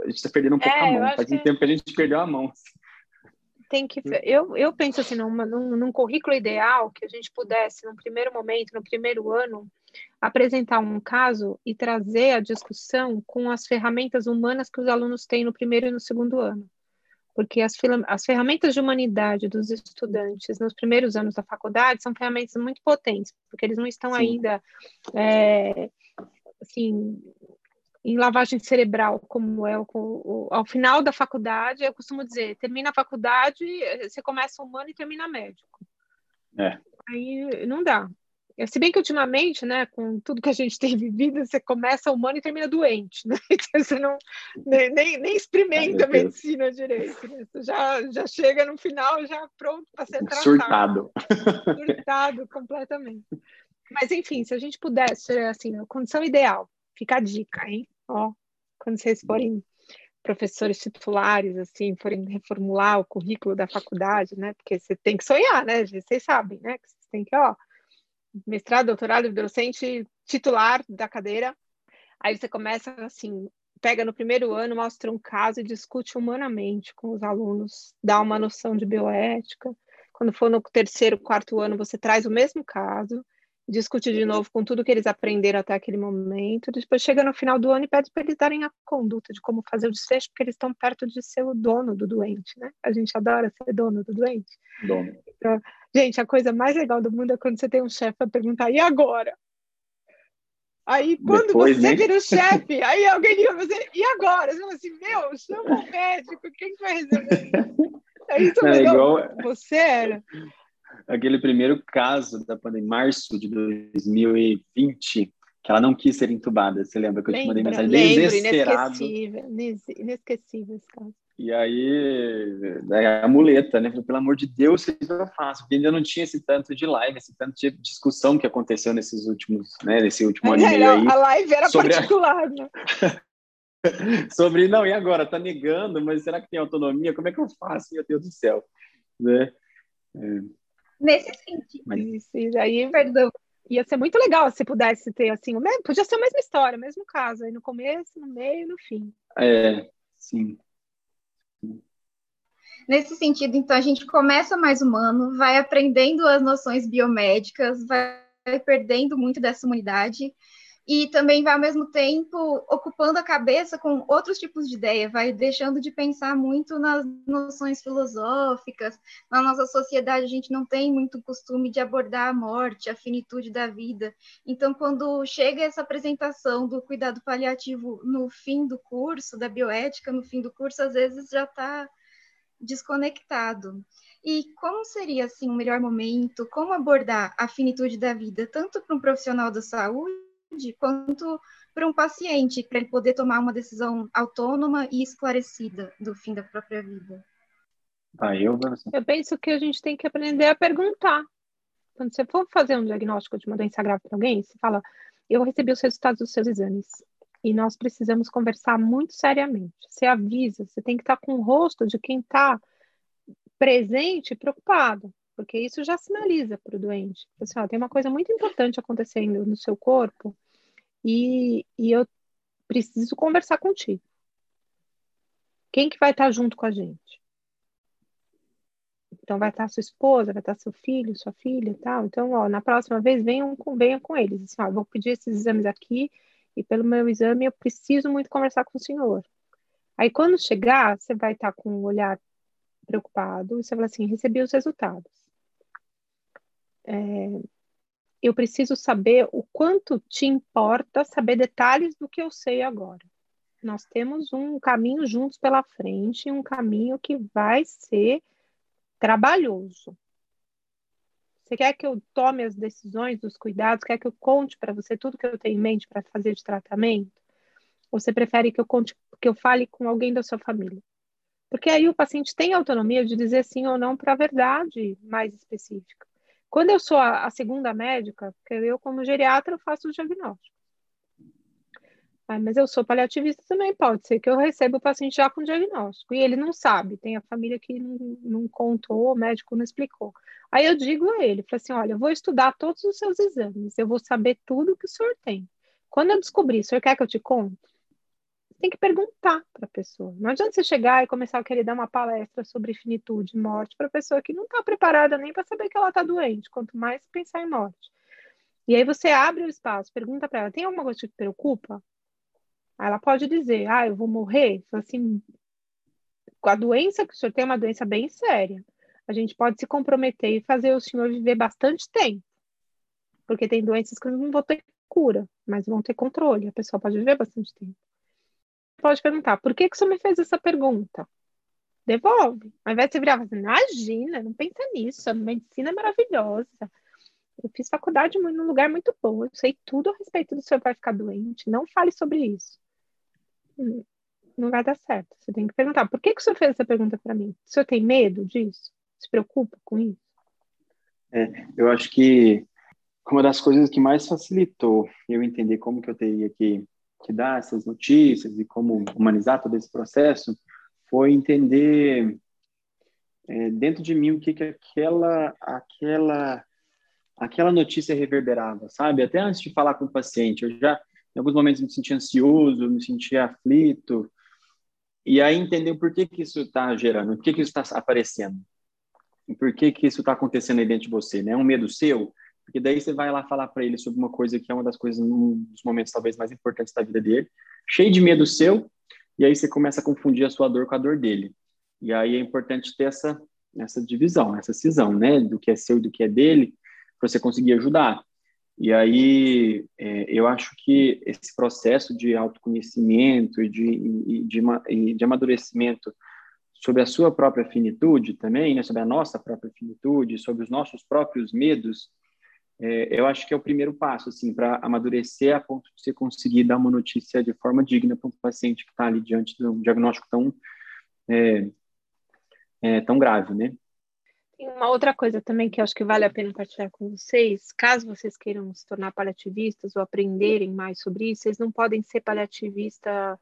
a gente está perdendo um pouco é, a mão, faz um que... tempo que a gente perdeu a mão. Tem que. Eu, eu penso assim, numa, num, num currículo ideal que a gente pudesse, no primeiro momento, no primeiro ano, apresentar um caso e trazer a discussão com as ferramentas humanas que os alunos têm no primeiro e no segundo ano. Porque as, as ferramentas de humanidade dos estudantes nos primeiros anos da faculdade são ferramentas muito potentes, porque eles não estão Sim. ainda é, assim, em lavagem cerebral, como é o, o, ao final da faculdade, eu costumo dizer, termina a faculdade, você começa humano e termina médico. É. Aí não dá. Se bem que ultimamente, né, com tudo que a gente tem vivido, você começa humano e termina doente, né? Então você não nem, nem, nem experimenta a medicina direito, né? Você já, já chega no final já pronto para ser tratado. Surtado. Surtado completamente. Mas enfim, se a gente pudesse, assim, a condição ideal, fica a dica, hein? Ó, quando vocês forem professores titulares, assim, forem reformular o currículo da faculdade, né? Porque você tem que sonhar, né? Vocês sabem, né? Que você tem que, ó, mestrado, doutorado, docente titular da cadeira. Aí você começa, assim, pega no primeiro ano, mostra um caso e discute humanamente com os alunos, dá uma noção de bioética. Quando for no terceiro, quarto ano, você traz o mesmo caso discute de novo com tudo que eles aprenderam até aquele momento. Depois chega no final do ano e pede para eles darem a conduta de como fazer o desfecho, porque eles estão perto de ser o dono do doente, né? A gente adora ser dono do doente. Dono. Então, gente, a coisa mais legal do mundo é quando você tem um chefe para perguntar, e agora? Aí, quando Depois, você né? vira o chefe, aí alguém liga você, e agora? Você fala assim, meu, chama o médico, quem vai resolver? É isso é, igual... Você era aquele primeiro caso da pandemia, março de 2020, que ela não quis ser entubada. Você lembra que eu te mandei mensagem lembro, desesperado? Inesquecível, inesquecível esse caso. E aí, a muleta, né? Pelo amor de Deus, o que eu faço? Porque ainda não tinha esse tanto de live, esse tanto de discussão que aconteceu nesses últimos, né? Nesse último ano e meio aí. A live era particular, a... né? sobre, não, e agora? Tá negando, mas será que tem autonomia? Como é que eu faço? Meu Deus do céu. Né? É. Nesse sentido. Mas... Isso, aí, perdão. Ia ser muito legal se pudesse ter assim, o mesmo, podia ser a mesma história, o mesmo caso, aí no começo, no meio e no fim. É, sim. Nesse sentido, então, a gente começa mais humano, vai aprendendo as noções biomédicas, vai perdendo muito dessa humanidade, e também vai ao mesmo tempo ocupando a cabeça com outros tipos de ideia, vai deixando de pensar muito nas noções filosóficas. Na nossa sociedade a gente não tem muito costume de abordar a morte, a finitude da vida. Então, quando chega essa apresentação do cuidado paliativo no fim do curso, da bioética no fim do curso, às vezes já está desconectado. E como seria assim o um melhor momento? Como abordar a finitude da vida, tanto para um profissional da saúde quanto para um paciente, para ele poder tomar uma decisão autônoma e esclarecida do fim da própria vida. Ah, eu, eu penso que a gente tem que aprender a perguntar. Quando você for fazer um diagnóstico de uma doença grave para alguém, você fala: Eu recebi os resultados dos seus exames e nós precisamos conversar muito seriamente. Você avisa, você tem que estar com o rosto de quem está presente e preocupado porque isso já sinaliza para o doente. Assim, ó, tem uma coisa muito importante acontecendo no seu corpo e, e eu preciso conversar contigo. Quem que vai estar junto com a gente? Então vai estar sua esposa, vai estar seu filho, sua filha tal. Então, ó, na próxima vez venham com, venham com eles. Assim, ó, vou pedir esses exames aqui e pelo meu exame eu preciso muito conversar com o senhor. Aí quando chegar, você vai estar com um olhar preocupado e você vai assim, recebi os resultados é, eu preciso saber o quanto te importa saber detalhes do que eu sei agora. Nós temos um caminho juntos pela frente, um caminho que vai ser trabalhoso. Você quer que eu tome as decisões, os cuidados? Quer que eu conte para você tudo que eu tenho em mente para fazer de tratamento? Ou você prefere que eu conte, que eu fale com alguém da sua família? Porque aí o paciente tem autonomia de dizer sim ou não para a verdade mais específica. Quando eu sou a, a segunda médica, porque eu, como geriatra, eu faço o diagnóstico. Ah, mas eu sou paliativista também, pode ser que eu receba o paciente já com diagnóstico. E ele não sabe, tem a família que não, não contou, o médico não explicou. Aí eu digo a ele, assim, olha, eu vou estudar todos os seus exames, eu vou saber tudo que o senhor tem. Quando eu descobrir, o senhor quer que eu te conte? tem que perguntar para a pessoa. Não adianta você chegar e começar a querer dar uma palestra sobre finitude, morte, para a pessoa que não está preparada nem para saber que ela está doente, quanto mais pensar em morte. E aí você abre o espaço, pergunta para ela: tem alguma coisa que te preocupa? Ela pode dizer: ah, eu vou morrer. Assim, com a doença que o senhor tem, é uma doença bem séria. A gente pode se comprometer e fazer o senhor viver bastante tempo. Porque tem doenças que não vão ter cura, mas vão ter controle. A pessoa pode viver bastante tempo. Pode perguntar: por que, que o senhor me fez essa pergunta? Devolve. Ao invés de você virar imagina, não pensa nisso, a medicina é maravilhosa. Eu fiz faculdade num lugar muito bom, eu sei tudo a respeito do senhor vai ficar doente, não fale sobre isso. Não vai dar certo. Você tem que perguntar, por que, que o senhor fez essa pergunta para mim? O senhor tem medo disso? Se preocupa com isso? É, eu acho que uma das coisas que mais facilitou eu entender como que eu teria que, que dar essas notícias e como humanizar todo esse processo foi entender é, dentro de mim o que que aquela aquela aquela notícia reverberava, sabe? Até antes de falar com o paciente, eu já, em alguns momentos, me sentia ansioso, me sentia aflito, e aí entender por que que isso está gerando, por que que isso está aparecendo, e por que que isso está acontecendo aí dentro de você, né? É um medo seu? Porque daí você vai lá falar para ele sobre uma coisa que é uma das coisas, um dos momentos talvez mais importantes da vida dele, cheio de medo seu, e aí você começa a confundir a sua dor com a dor dele. E aí é importante ter essa essa divisão, essa cisão, né, do que é seu e do que é dele, para você conseguir ajudar. E aí, é, eu acho que esse processo de autoconhecimento e de, e de, e de amadurecimento sobre a sua própria finitude também, né, sobre a nossa própria finitude, sobre os nossos próprios medos, é, eu acho que é o primeiro passo, assim, para amadurecer a ponto de você conseguir dar uma notícia de forma digna para um paciente que está ali diante de um diagnóstico tão, é, é, tão grave, né? Tem uma outra coisa também que eu acho que vale a pena compartilhar com vocês. Caso vocês queiram se tornar paliativistas ou aprenderem mais sobre isso, vocês não podem ser paliativista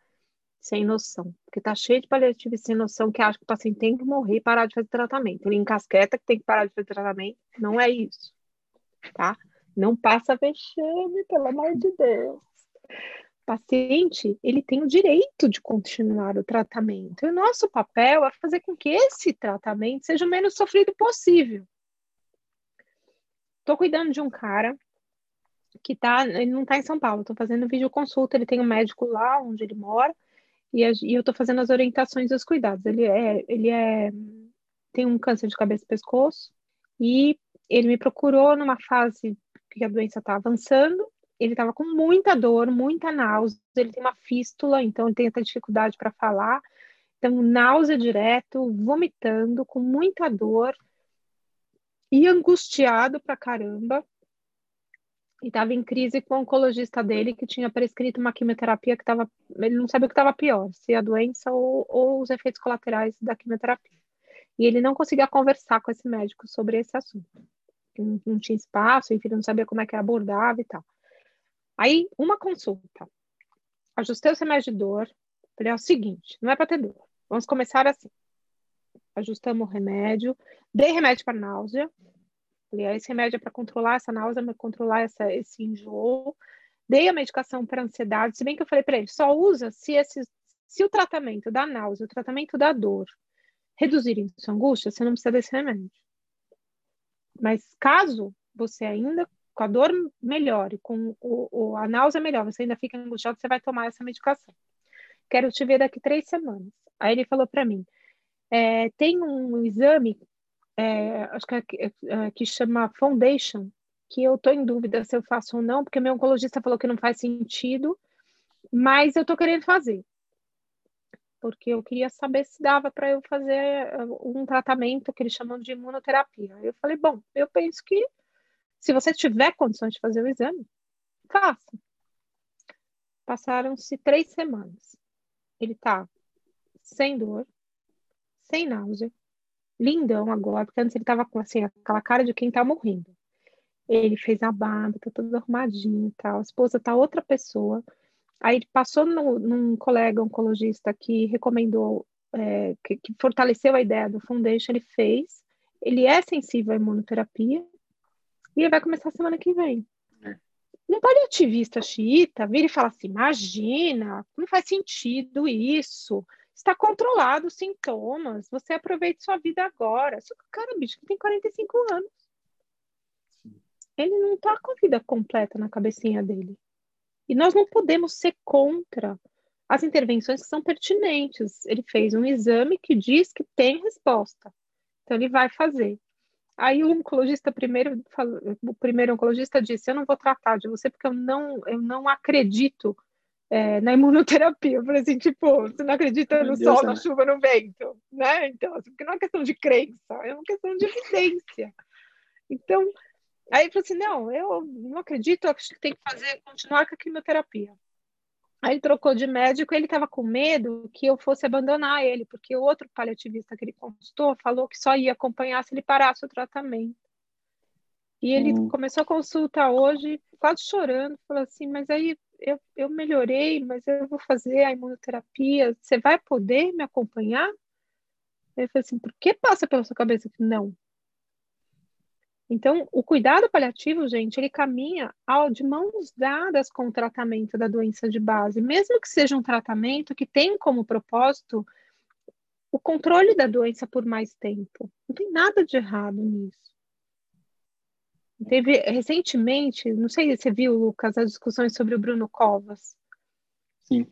sem noção. Porque tá cheio de paliativista sem noção que acha que o paciente tem que morrer e parar de fazer tratamento. Ele encasqueta que tem que parar de fazer tratamento. Não é isso, tá? Não passa vexame, pelo amor de Deus paciente ele tem o direito de continuar o tratamento. E o nosso papel é fazer com que esse tratamento seja o menos sofrido possível. Estou cuidando de um cara que tá, ele não está em São Paulo, estou fazendo videoconsulta, ele tem um médico lá onde ele mora, e, a, e eu estou fazendo as orientações e os cuidados. Ele é, ele é, tem um câncer de cabeça e pescoço, e ele me procurou numa fase que a doença está avançando, ele estava com muita dor, muita náusea, ele tem uma fístula, então ele tem até dificuldade para falar. Então, náusea direto, vomitando, com muita dor e angustiado pra caramba. E estava em crise com o oncologista dele, que tinha prescrito uma quimioterapia que estava. Ele não sabia o que estava pior, se a doença ou, ou os efeitos colaterais da quimioterapia. E ele não conseguia conversar com esse médico sobre esse assunto. Não, não tinha espaço, enfim, não sabia como é que abordava e tal. Aí, uma consulta. Ajustei o remédio de dor. Falei, é o seguinte, não é para ter dor. Vamos começar assim. Ajustamos o remédio. Dei remédio para náusea. Falei, esse remédio é para controlar essa náusea, para controlar essa, esse enjoo. Dei a medicação para ansiedade, se bem que eu falei para ele, só usa se, esse, se o tratamento da náusea, o tratamento da dor reduzirem sua angústia, você não precisa desse remédio. Mas caso você ainda com a dor melhore, com o, o, a náusea melhor, você ainda fica angustiado, você vai tomar essa medicação. Quero te ver daqui três semanas. Aí ele falou para mim, é, tem um exame, é, acho que, é, é, que chama Foundation, que eu estou em dúvida se eu faço ou não, porque meu oncologista falou que não faz sentido, mas eu estou querendo fazer. Porque eu queria saber se dava para eu fazer uh, um tratamento que eles chamam de imunoterapia. Eu falei, bom, eu penso que se você tiver condições de fazer o exame, faça. Passaram-se três semanas. Ele tá sem dor, sem náusea, lindão agora, porque antes ele tava com assim, aquela cara de quem tá morrendo. Ele fez a barba, tá tudo arrumadinho e tal. A esposa tá outra pessoa. Aí ele passou no, num colega oncologista que recomendou, é, que, que fortaleceu a ideia do Foundation, ele fez. Ele é sensível à imunoterapia, e ele vai começar semana que vem. É. Um paliativista xiita vira e fala assim: imagina, não faz sentido isso. Está controlado os sintomas, você aproveita sua vida agora. Só que o cara, bicho, que tem 45 anos. ele não está com a vida completa na cabecinha dele. E nós não podemos ser contra as intervenções que são pertinentes. Ele fez um exame que diz que tem resposta. Então ele vai fazer. Aí o oncologista primeiro, o primeiro oncologista disse: "Eu não vou tratar de você porque eu não, eu não acredito é, na imunoterapia". Eu falei assim, tipo, você não acredita no Deus sol, Deus na chuva, no vento, né? Então, assim, porque não é questão de crença, é uma questão de evidência. Então, aí ele falou assim: "Não, eu não acredito, acho que tem que fazer, continuar com a quimioterapia". Aí ele trocou de médico, ele estava com medo que eu fosse abandonar ele, porque o outro paliativista que ele consultou falou que só ia acompanhar se ele parasse o tratamento. E ele hum. começou a consulta hoje, quase chorando, falou assim: Mas aí eu, eu melhorei, mas eu vou fazer a imunoterapia, você vai poder me acompanhar? Eu falei assim: Por que passa pela sua cabeça que não? Então, o cuidado paliativo, gente, ele caminha ao, de mãos dadas com o tratamento da doença de base, mesmo que seja um tratamento que tem como propósito o controle da doença por mais tempo. Não tem nada de errado nisso. Teve recentemente, não sei se você viu, Lucas, as discussões sobre o Bruno Covas. Sim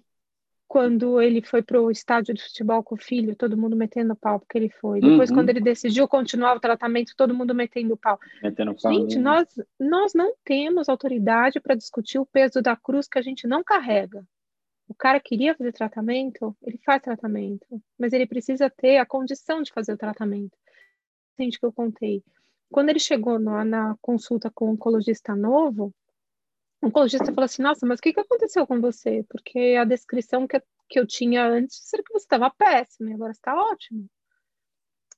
quando ele foi para o estádio de futebol com o filho, todo mundo metendo pau porque ele foi. Depois, uhum. quando ele decidiu continuar o tratamento, todo mundo metendo pau. Metendo pau gente, nós, nós não temos autoridade para discutir o peso da cruz que a gente não carrega. O cara queria fazer tratamento, ele faz tratamento, mas ele precisa ter a condição de fazer o tratamento. Gente, que eu contei. Quando ele chegou na, na consulta com o um oncologista novo, oncologista falou assim: Nossa, mas o que, que aconteceu com você? Porque a descrição que, que eu tinha antes era que você estava péssimo e agora está ótimo.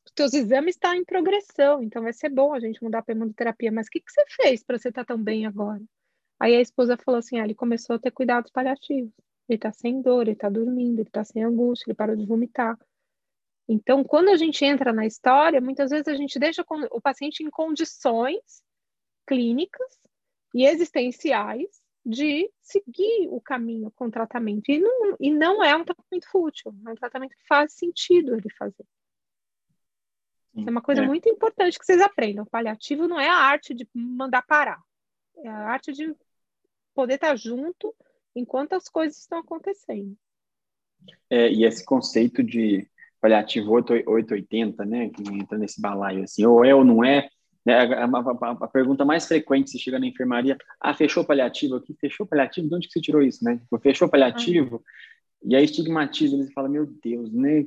Os teus exames estão tá em progressão, então vai ser bom a gente mudar para imunoterapia. Mas o que, que você fez para você estar tá tão bem agora? Aí a esposa falou assim: ah, ele começou a ter cuidados paliativos. Ele está sem dor, ele está dormindo, ele está sem angústia, ele parou de vomitar. Então, quando a gente entra na história, muitas vezes a gente deixa o paciente em condições clínicas e existenciais de seguir o caminho com o tratamento. E não, e não é um tratamento fútil, é um tratamento que faz sentido ele fazer. é uma coisa é. muito importante que vocês aprendam. O paliativo não é a arte de mandar parar, é a arte de poder estar junto enquanto as coisas estão acontecendo. É, e esse conceito de paliativo 880, né, que entra nesse balaio assim, ou é ou não é, a, a, a, pergunta mais frequente se chega na enfermaria, ah, fechou paliativo aqui? Fechou paliativo? De onde que você tirou isso, né? Tipo, fechou paliativo? E aí estigmatiza, eles falam, meu Deus, né?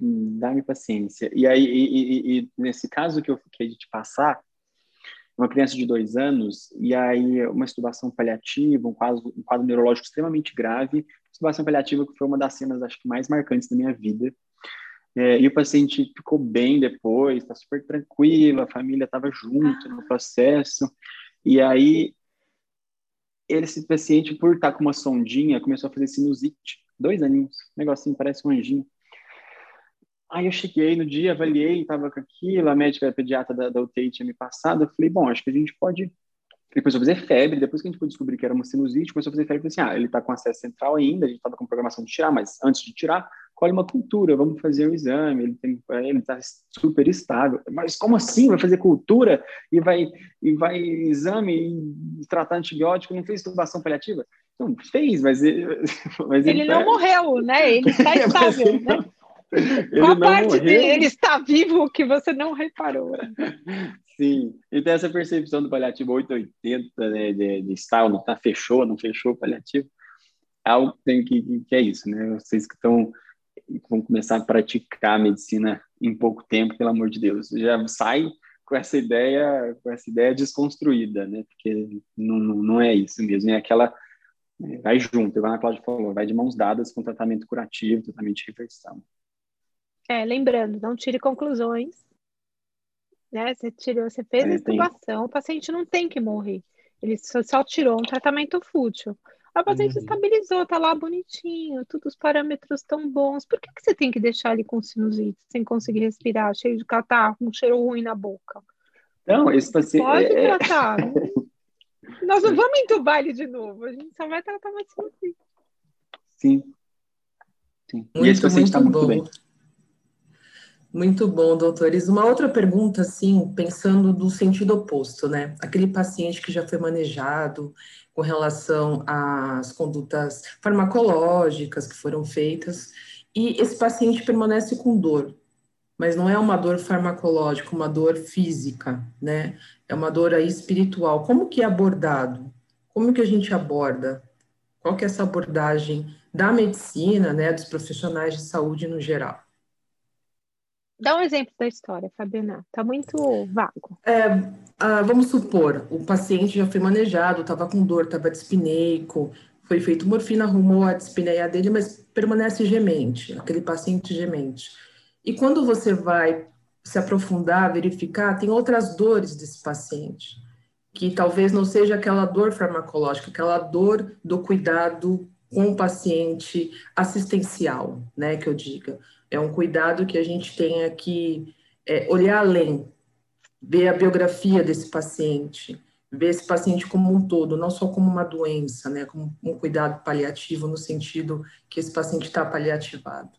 Dá-me paciência. E aí, e, e, e, nesse caso que eu fiquei de te passar, uma criança de dois anos, e aí uma estubação paliativa, um quadro, um quadro neurológico extremamente grave, estubação paliativa que foi uma das cenas, acho que, mais marcantes da minha vida, é, e o paciente ficou bem depois, está super tranquilo, a família estava junto no processo. E aí, esse paciente, por estar tá com uma sondinha, começou a fazer sinusite. Dois aninhos, um negocinho, parece um anjinho. Aí eu cheguei no dia, avaliei, estava com aquilo, a médica a pediatra da, da UTI tinha me passado. Eu falei, bom, acho que a gente pode. Ele começou a fazer febre, depois que a gente pôde descobrir que era uma sinusite, começou a fazer febre. Eu falei assim: ah, ele está com acesso central ainda, a gente estava com programação de tirar, mas antes de tirar, colhe uma cultura, vamos fazer o um exame, ele ele está super estável. Mas como assim? Vai fazer cultura e vai e vai exame e tratar antibiótico? Não fez tubação paliativa? Não fez, mas, mas ele, ele não tá... morreu, né? Ele está estável, né? Qual parte morreu. dele está vivo que você não reparou? Sim, então essa percepção do paliativo 880, né, de, de estar, não está, fechou, não fechou o paliativo, é algo que, tem que, que é isso, né? Vocês que estão vão começar a praticar a medicina em pouco tempo, pelo amor de Deus. Já sai com essa ideia, com essa ideia desconstruída, né? Porque não, não, não é isso mesmo, é aquela é, vai junto, igual a Cláudia falou, vai de mãos dadas com tratamento curativo, tratamento de reversão. É, lembrando, não tire conclusões, né? Você tirou, você fez é, a intubação, tem... o paciente não tem que morrer. Ele só, só tirou um tratamento fútil. A paciente uhum. estabilizou, tá lá bonitinho, todos os parâmetros tão bons. Por que, que você tem que deixar ele com sinusite, sem conseguir respirar, cheio de catarro, um cheiro ruim na boca? Não, esse paciente. Pode é... é. tratar. Nós não vamos entubar ele de novo, a gente só vai tratar mais sinusite. Sim. Sim. Muito, e esse paciente está muito, muito bem. Muito bom, doutores. Uma outra pergunta, assim, pensando do sentido oposto, né? Aquele paciente que já foi manejado com relação às condutas farmacológicas que foram feitas, e esse paciente permanece com dor, mas não é uma dor farmacológica, uma dor física, né? É uma dor aí espiritual. Como que é abordado? Como que a gente aborda? Qual que é essa abordagem da medicina, né, dos profissionais de saúde no geral? Dá um exemplo da história, Fabiana. Tá muito vago. É, ah, vamos supor, o paciente já foi manejado, estava com dor, estava dispineico, foi feito morfina, arrumou a dispneia dele, mas permanece gemente, aquele paciente gemente. E quando você vai se aprofundar, verificar, tem outras dores desse paciente, que talvez não seja aquela dor farmacológica, aquela dor do cuidado com o paciente assistencial, né, que eu diga. É um cuidado que a gente tenha que é, olhar além, ver a biografia desse paciente, ver esse paciente como um todo, não só como uma doença, né, como um cuidado paliativo no sentido que esse paciente está paliativado.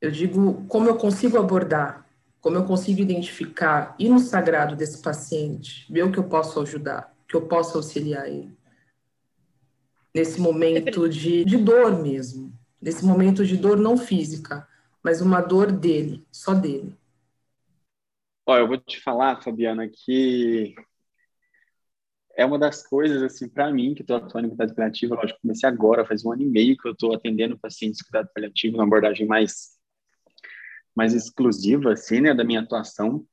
Eu digo como eu consigo abordar, como eu consigo identificar, ir no sagrado desse paciente, ver o que eu posso ajudar, que eu posso auxiliar ele. Nesse momento de, de dor mesmo, nesse momento de dor não física, mas uma dor dele, só dele. Olha, eu vou te falar, Fabiana, que é uma das coisas, assim, para mim, que estou atuando em cuidado paliativo, lógico, comecei agora, faz um ano e meio que eu estou atendendo pacientes de cuidado paliativo, uma abordagem mais mais exclusiva, assim, né, da minha atuação.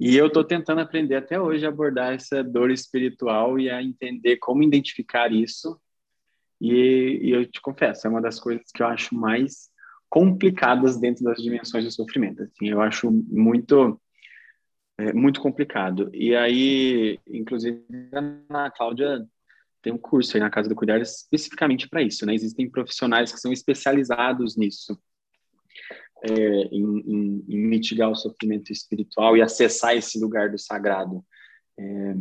E eu estou tentando aprender até hoje a abordar essa dor espiritual e a entender como identificar isso. E, e eu te confesso, é uma das coisas que eu acho mais complicadas dentro das dimensões do sofrimento. Assim, eu acho muito é, muito complicado. E aí, inclusive, a Cláudia tem um curso aí na Casa do Cuidar especificamente para isso, né? Existem profissionais que são especializados nisso é, em, em, em, mitigar o sofrimento espiritual e acessar esse lugar do sagrado. É,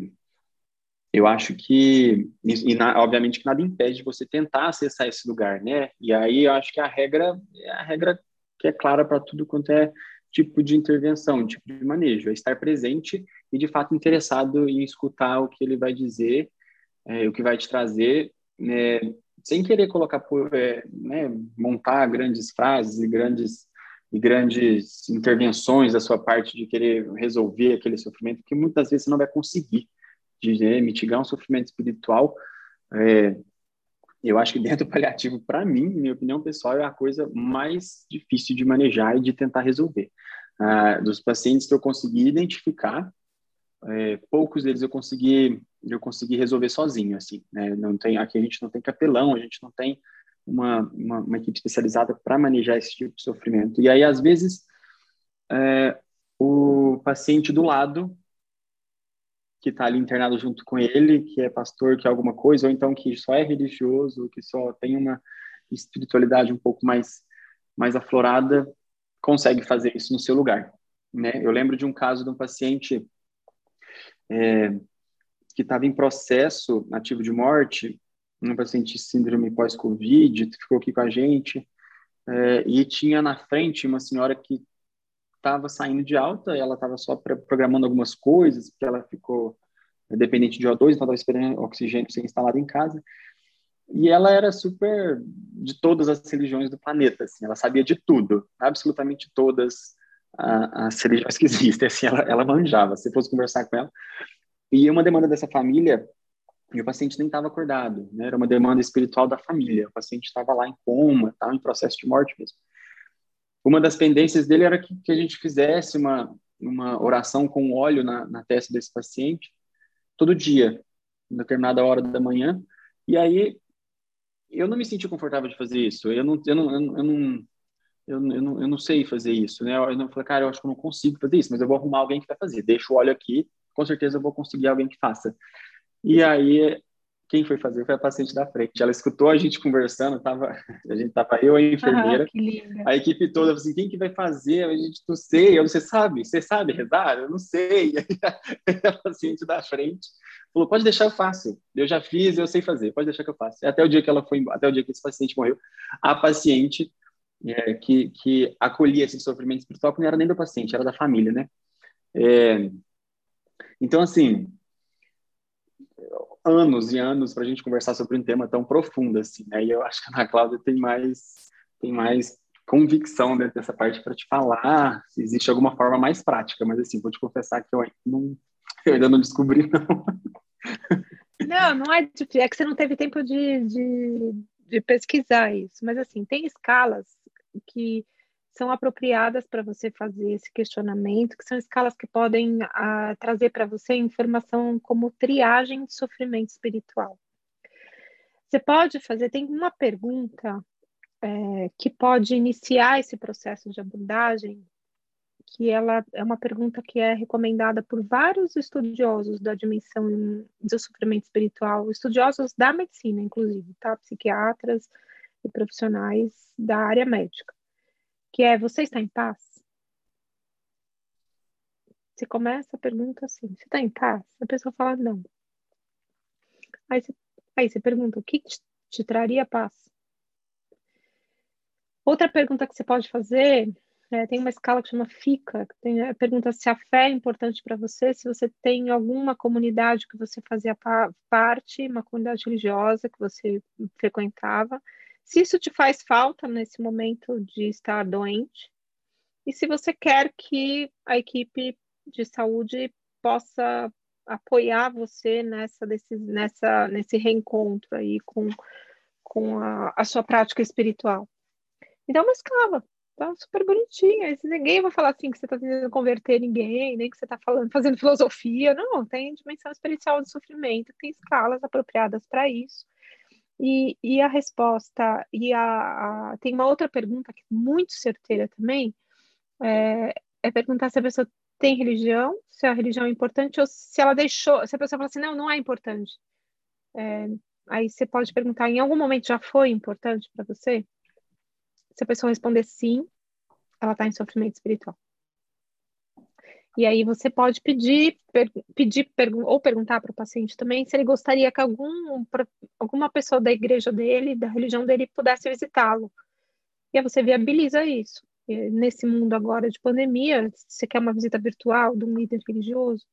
eu acho que, e, na, obviamente que nada impede de você tentar acessar esse lugar, né? E aí eu acho que a regra é a regra que é clara para tudo quanto é tipo de intervenção, tipo de manejo, é estar presente e de fato interessado em escutar o que ele vai dizer, é, o que vai te trazer, né, sem querer colocar, é, né, montar grandes frases e grandes e grandes intervenções da sua parte de querer resolver aquele sofrimento, que muitas vezes você não vai conseguir né, mitigar um sofrimento espiritual. É, eu acho que dentro do paliativo, para mim, minha opinião pessoal, é a coisa mais difícil de manejar e de tentar resolver. Ah, dos pacientes que eu consegui identificar, é, poucos deles eu consegui eu consegui resolver sozinho, assim, né? Não tem aqui a gente não tem capelão, a gente não tem uma, uma, uma equipe especializada para manejar esse tipo de sofrimento. E aí, às vezes, é, o paciente do lado, que está ali internado junto com ele, que é pastor, que é alguma coisa, ou então que só é religioso, que só tem uma espiritualidade um pouco mais, mais aflorada, consegue fazer isso no seu lugar. Né? Eu lembro de um caso de um paciente é, que estava em processo ativo de morte um paciente síndrome pós-Covid, ficou aqui com a gente, é, e tinha na frente uma senhora que estava saindo de alta, ela estava só programando algumas coisas, porque ela ficou dependente de O2, então estava esperando oxigênio ser instalado em casa, e ela era super de todas as religiões do planeta, assim, ela sabia de tudo, absolutamente todas as religiões que existem, assim, ela, ela manjava, se fosse conversar com ela. E uma demanda dessa família e o paciente nem estava acordado, né? Era uma demanda espiritual da família. O paciente estava lá em coma, estava em processo de morte mesmo. Uma das pendências dele era que, que a gente fizesse uma, uma oração com óleo na, na testa desse paciente todo dia, em determinada hora da manhã. E aí eu não me senti confortável de fazer isso. Eu não, eu não, eu não, eu não, eu não, eu não sei fazer isso, né? Eu não falei, cara, eu acho que eu não consigo fazer isso, mas eu vou arrumar alguém que vai fazer. Deixa o óleo aqui, com certeza eu vou conseguir alguém que faça. E aí, quem foi fazer foi a paciente da frente. Ela escutou a gente conversando, tava, a gente tava eu e a enfermeira, ah, a equipe toda, assim, quem que vai fazer? A gente, não sei, eu, você sabe, você sabe rezar? Eu não sei. E aí, a paciente da frente falou, pode deixar, eu faço. Eu já fiz, eu sei fazer, pode deixar que eu faço. Até o dia que ela foi, até o dia que esse paciente morreu, a paciente é, que, que acolhia esse sofrimento espiritual que não era nem do paciente, era da família, né? É, então, assim, anos e anos para a gente conversar sobre um tema tão profundo assim, né? E eu acho que a Ana Cláudia tem mais, tem mais convicção dentro dessa parte para te falar se existe alguma forma mais prática, mas assim, vou te confessar que eu ainda não, eu ainda não descobri, não. Não, não é difícil, é que você não teve tempo de, de, de pesquisar isso, mas assim, tem escalas que são apropriadas para você fazer esse questionamento, que são escalas que podem uh, trazer para você informação como triagem de sofrimento espiritual. Você pode fazer, tem uma pergunta é, que pode iniciar esse processo de abordagem, que ela é uma pergunta que é recomendada por vários estudiosos da dimensão do sofrimento espiritual, estudiosos da medicina, inclusive, tá? Psiquiatras e profissionais da área médica que é você está em paz? Você começa a pergunta assim, você está em paz? A pessoa fala não. Aí você, aí você pergunta, o que te, te traria paz? Outra pergunta que você pode fazer, é, tem uma escala que chama FICA, que tem, a pergunta se a fé é importante para você, se você tem alguma comunidade que você fazia pa parte, uma comunidade religiosa que você frequentava, se isso te faz falta nesse momento de estar doente, e se você quer que a equipe de saúde possa apoiar você nessa, desse, nessa, nesse reencontro aí com, com a, a sua prática espiritual. Então, uma escala, tá super bonitinha. Ninguém vai falar assim que você está tentando converter ninguém, nem que você está falando, fazendo filosofia. Não, tem dimensão experiencial do sofrimento, tem escalas apropriadas para isso. E, e a resposta, e a, a, tem uma outra pergunta que é muito certeira também, é, é perguntar se a pessoa tem religião, se a religião é importante, ou se ela deixou, se a pessoa fala assim, não, não é importante. É, aí você pode perguntar, em algum momento já foi importante para você? Se a pessoa responder sim, ela está em sofrimento espiritual. E aí você pode pedir, per, pedir ou perguntar para o paciente também se ele gostaria que algum, alguma pessoa da igreja dele, da religião dele, pudesse visitá-lo. E aí você viabiliza isso. E nesse mundo agora de pandemia, você quer uma visita virtual de um líder religioso,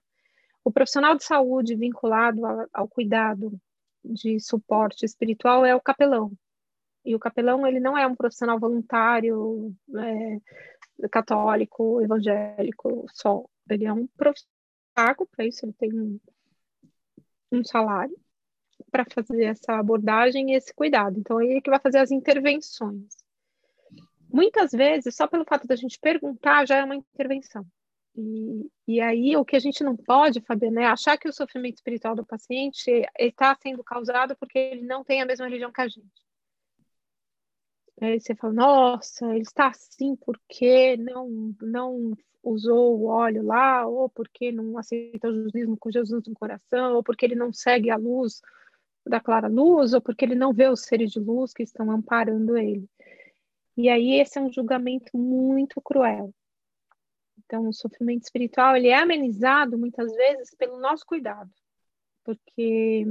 o profissional de saúde vinculado ao, ao cuidado de suporte espiritual é o capelão. E o capelão ele não é um profissional voluntário, é, católico, evangélico só. Ele é um profissional para isso, ele tem um, um salário para fazer essa abordagem e esse cuidado. Então, ele é que vai fazer as intervenções. Muitas vezes, só pelo fato da gente perguntar, já é uma intervenção. E, e aí, o que a gente não pode, Fabiana, é achar que o sofrimento espiritual do paciente está sendo causado porque ele não tem a mesma religião que a gente. Aí você fala, nossa, ele está assim porque não, não usou o óleo lá, ou porque não aceita o judaísmo com Jesus no coração, ou porque ele não segue a luz da clara luz, ou porque ele não vê os seres de luz que estão amparando ele. E aí esse é um julgamento muito cruel. Então, o sofrimento espiritual ele é amenizado muitas vezes pelo nosso cuidado, porque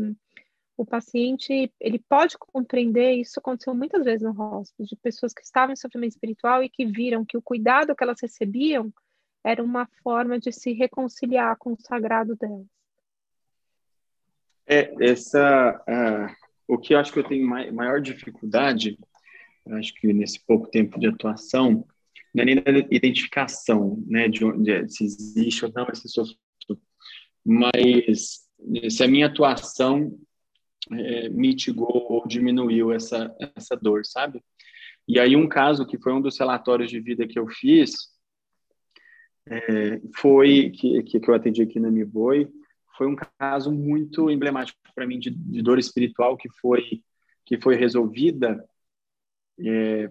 o paciente ele pode compreender isso aconteceu muitas vezes no hospital de pessoas que estavam em sofrimento espiritual e que viram que o cuidado que elas recebiam era uma forma de se reconciliar com o sagrado delas. É, essa, uh, o que eu acho que eu tenho maior dificuldade, acho que nesse pouco tempo de atuação, não é nem da identificação, né, de, onde, se existe ou não esse sofrimento, mas se a minha atuação é, mitigou ou diminuiu essa, essa dor, sabe? E aí um caso que foi um dos relatórios de vida que eu fiz, é, foi que, que eu atendi aqui na Miboi, foi um caso muito emblemático para mim de, de, dor espiritual que foi que foi resolvida é,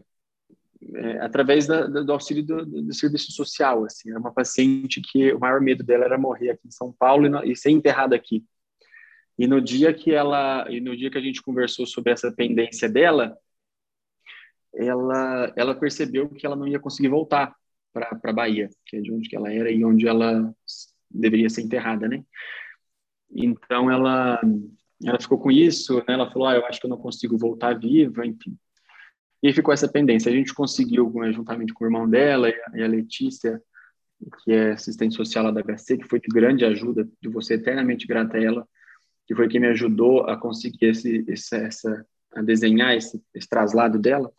é, através da, do auxílio do, do, serviço social. Assim, era uma paciente que o maior medo dela era morrer aqui em São Paulo e, e ser enterrada aqui. E no dia que ela e no dia que a gente conversou sobre essa pendência dela, ela ela percebeu que ela não ia conseguir voltar para a Bahia, que é de onde ela era e onde ela deveria ser enterrada, né? Então ela ela ficou com isso, né? ela falou, ah, eu acho que eu não consigo voltar viva, enfim. E ficou essa pendência. A gente conseguiu, juntamente com o irmão dela e a Letícia, que é assistente social lá da HC, que foi de grande ajuda, de você eternamente grata a ela, que foi quem me ajudou a conseguir esse, esse essa, a desenhar esse, esse traslado dela.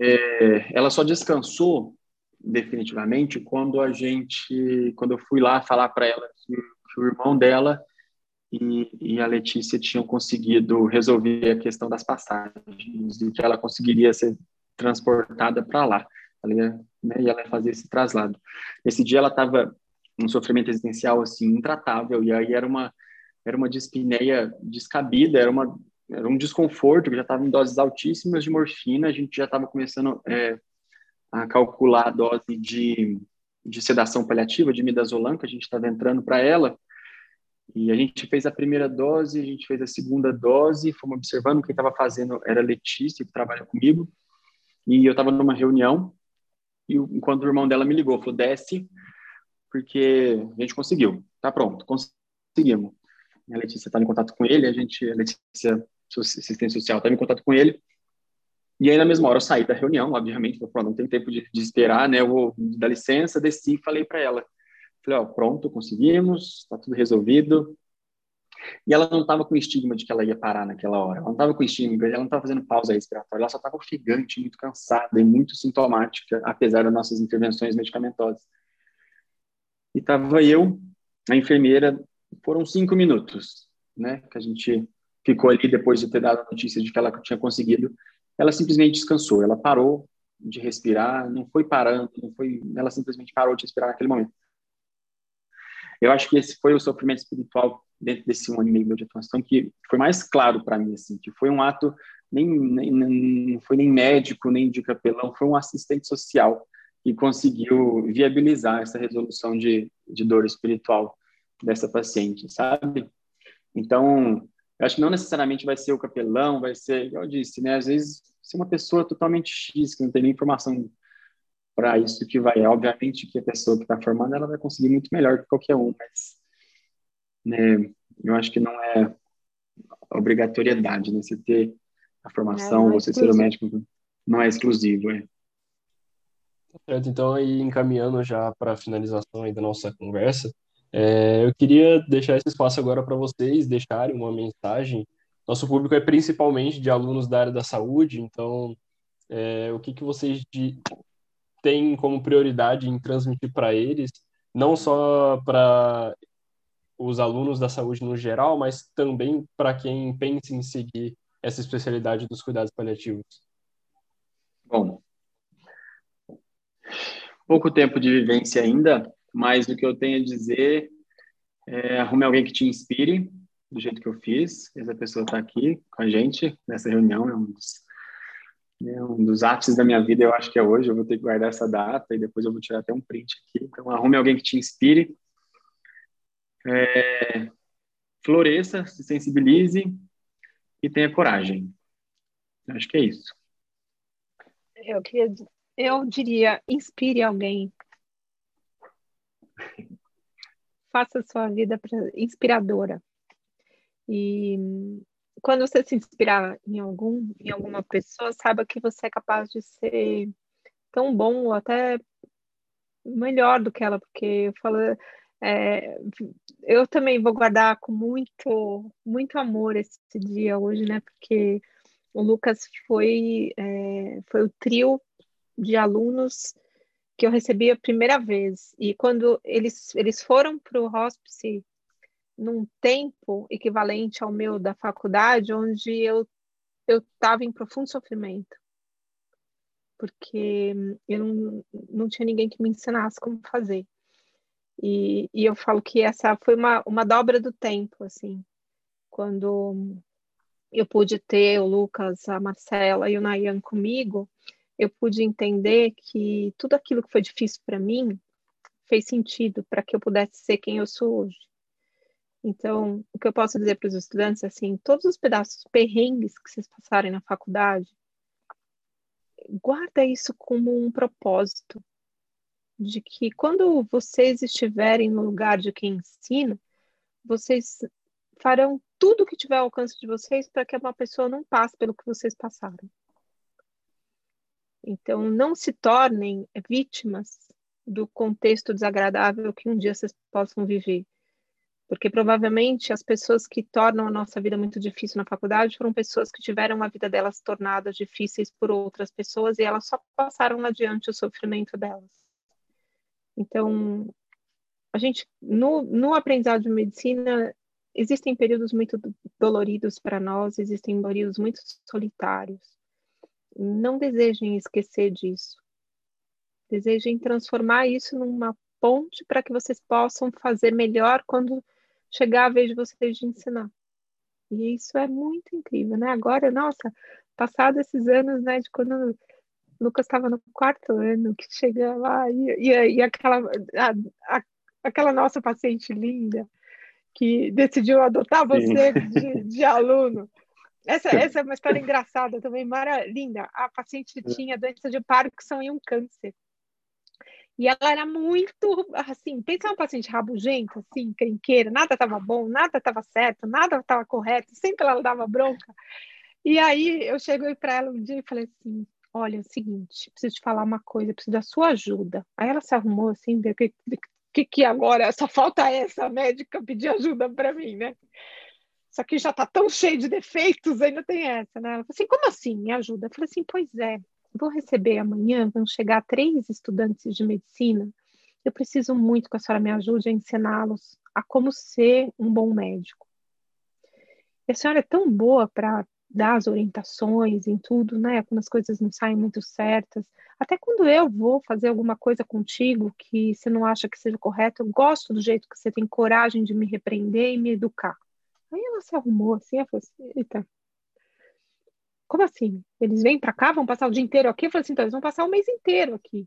É, ela só descansou definitivamente quando a gente, quando eu fui lá falar para ela que, que, o irmão dela e, e, a Letícia tinham conseguido resolver a questão das passagens e que ela conseguiria ser transportada para lá. Ela ia, né, e ela ia fazer esse traslado. Esse dia ela estava um sofrimento existencial assim intratável e aí era uma era uma dispneia descabida, era uma era um desconforto já estava em doses altíssimas de morfina, a gente já estava começando é, a calcular a dose de, de sedação paliativa, de midazolam, que a gente estava entrando para ela, e a gente fez a primeira dose, a gente fez a segunda dose, fomos observando, quem estava fazendo era Letícia, que trabalha comigo, e eu estava numa reunião, e enquanto o irmão dela me ligou, falou, desce, porque a gente conseguiu, tá pronto, conseguimos. A Letícia estava em contato com ele, a gente, a Letícia, assistência social, estava em contato com ele, e aí, na mesma hora, eu saí da reunião, obviamente, falei, não tem tempo de, de, esperar, né? Eu vou dar licença, desci e falei para ela. Falei, ó, pronto, conseguimos, está tudo resolvido. E ela não estava com estigma de que ela ia parar naquela hora. Ela não estava com estigma, ela não estava fazendo pausa respiratória, ela só estava ofegante, muito cansada e muito sintomática, apesar das nossas intervenções medicamentosas. E estava eu, a enfermeira, foram cinco minutos, né? Que a gente ficou ali depois de ter dado a notícia de que ela tinha conseguido ela simplesmente descansou, ela parou de respirar, não foi parando, não foi, ela simplesmente parou de respirar naquele momento. Eu acho que esse foi o sofrimento espiritual dentro desse um ano e meio de atuação que foi mais claro para mim, assim, que foi um ato nem, nem não foi nem médico nem de capelão, foi um assistente social que conseguiu viabilizar essa resolução de, de dor espiritual dessa paciente, sabe? Então, eu acho que não necessariamente vai ser o capelão, vai ser, igual eu disse, né? Às vezes, se uma pessoa totalmente X, que não tem nem informação para isso, que vai, obviamente que a pessoa que está formando, ela vai conseguir muito melhor que qualquer um, mas, né? Eu acho que não é obrigatoriedade, né? Você ter a formação, é, é você ser o médico, não é exclusivo, é. Certo, então aí encaminhando já para a finalização aí da nossa conversa, é, eu queria deixar esse espaço agora para vocês deixarem uma mensagem. Nosso público é principalmente de alunos da área da saúde, então é, o que, que vocês de, têm como prioridade em transmitir para eles, não só para os alunos da saúde no geral, mas também para quem pensa em seguir essa especialidade dos cuidados paliativos? Bom, pouco tempo de vivência ainda, mas o que eu tenho a dizer é arrume alguém que te inspire, do jeito que eu fiz. Essa pessoa está aqui com a gente nessa reunião, é um dos, é um dos ápices da minha vida, eu acho que é hoje. Eu vou ter que guardar essa data e depois eu vou tirar até um print aqui. Então, arrume alguém que te inspire. É, floresça, se sensibilize e tenha coragem. Acho que é isso. Eu, queria, eu diria, inspire alguém Faça sua vida inspiradora. E quando você se inspirar em algum, em alguma pessoa, saiba que você é capaz de ser tão bom ou até melhor do que ela, porque eu falo, é, eu também vou guardar com muito, muito amor esse dia hoje, né? Porque o Lucas foi, é, foi o trio de alunos que eu recebi a primeira vez. E quando eles, eles foram para o hospice num tempo equivalente ao meu da faculdade, onde eu eu estava em profundo sofrimento, porque eu não, não tinha ninguém que me ensinasse como fazer. E, e eu falo que essa foi uma, uma dobra do tempo, assim, quando eu pude ter o Lucas, a Marcela e o Nayan comigo, eu pude entender que tudo aquilo que foi difícil para mim fez sentido para que eu pudesse ser quem eu sou hoje. Então, o que eu posso dizer para os estudantes é assim, todos os pedaços perrengues que vocês passarem na faculdade, guarda isso como um propósito de que quando vocês estiverem no lugar de quem ensina, vocês farão tudo o que tiver ao alcance de vocês para que uma pessoa não passe pelo que vocês passaram. Então, não se tornem vítimas do contexto desagradável que um dia vocês possam viver. Porque provavelmente as pessoas que tornam a nossa vida muito difícil na faculdade foram pessoas que tiveram a vida delas tornadas difíceis por outras pessoas e elas só passaram adiante o sofrimento delas. Então, a gente, no, no aprendizado de medicina, existem períodos muito doloridos para nós, existem períodos muito solitários. Não desejem esquecer disso. Desejem transformar isso numa ponte para que vocês possam fazer melhor quando chegar a vez de vocês de ensinar. E isso é muito incrível, né? Agora, nossa, passado esses anos, né, de quando o Lucas estava no quarto ano, que chega lá e, e, e aquela, a, a, aquela nossa paciente linda que decidiu adotar você de, de, aluno. Essa, essa é uma história engraçada também, mara, linda. A paciente tinha doença de Parkinson e um câncer. E ela era muito, assim, pensa uma paciente rabugenta, assim, crenqueira, nada estava bom, nada estava certo, nada estava correto, sempre ela dava bronca. E aí eu cheguei para ela um dia e falei assim, olha, é o seguinte, preciso te falar uma coisa, preciso da sua ajuda. Aí ela se arrumou assim, ver que, que, que agora só falta essa médica pedir ajuda para mim, né? Isso aqui já está tão cheio de defeitos, ainda tem essa, né? Ela falou assim, como assim, me ajuda? Eu falei assim, pois é, vou receber amanhã, vão chegar três estudantes de medicina. Eu preciso muito que a senhora me ajude a ensiná-los a como ser um bom médico. E a senhora é tão boa para dar as orientações em tudo, né? Quando as coisas não saem muito certas. Até quando eu vou fazer alguma coisa contigo que você não acha que seja correto, eu gosto do jeito que você tem coragem de me repreender e me educar. Aí ela se arrumou assim, ela falou assim, eita, como assim? Eles vêm para cá, vão passar o dia inteiro aqui? Eu falei assim, então eles vão passar o mês inteiro aqui.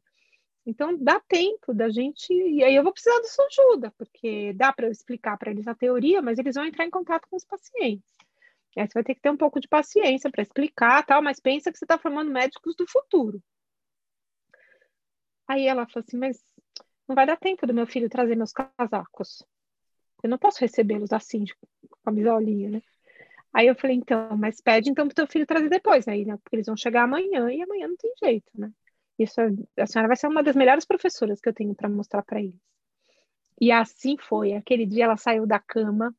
Então dá tempo da gente, e aí eu vou precisar da sua ajuda, porque dá para eu explicar para eles a teoria, mas eles vão entrar em contato com os pacientes. Aí você vai ter que ter um pouco de paciência para explicar, tal, mas pensa que você está formando médicos do futuro. Aí ela falou assim, mas não vai dar tempo do meu filho trazer meus casacos. Eu não posso recebê-los assim, camisolinha, né? Aí eu falei, então, mas pede então pro teu filho trazer depois, aí, né? Porque eles vão chegar amanhã e amanhã não tem jeito, né? Isso, a senhora vai ser uma das melhores professoras que eu tenho para mostrar para eles. E assim foi. Aquele dia ela saiu da cama,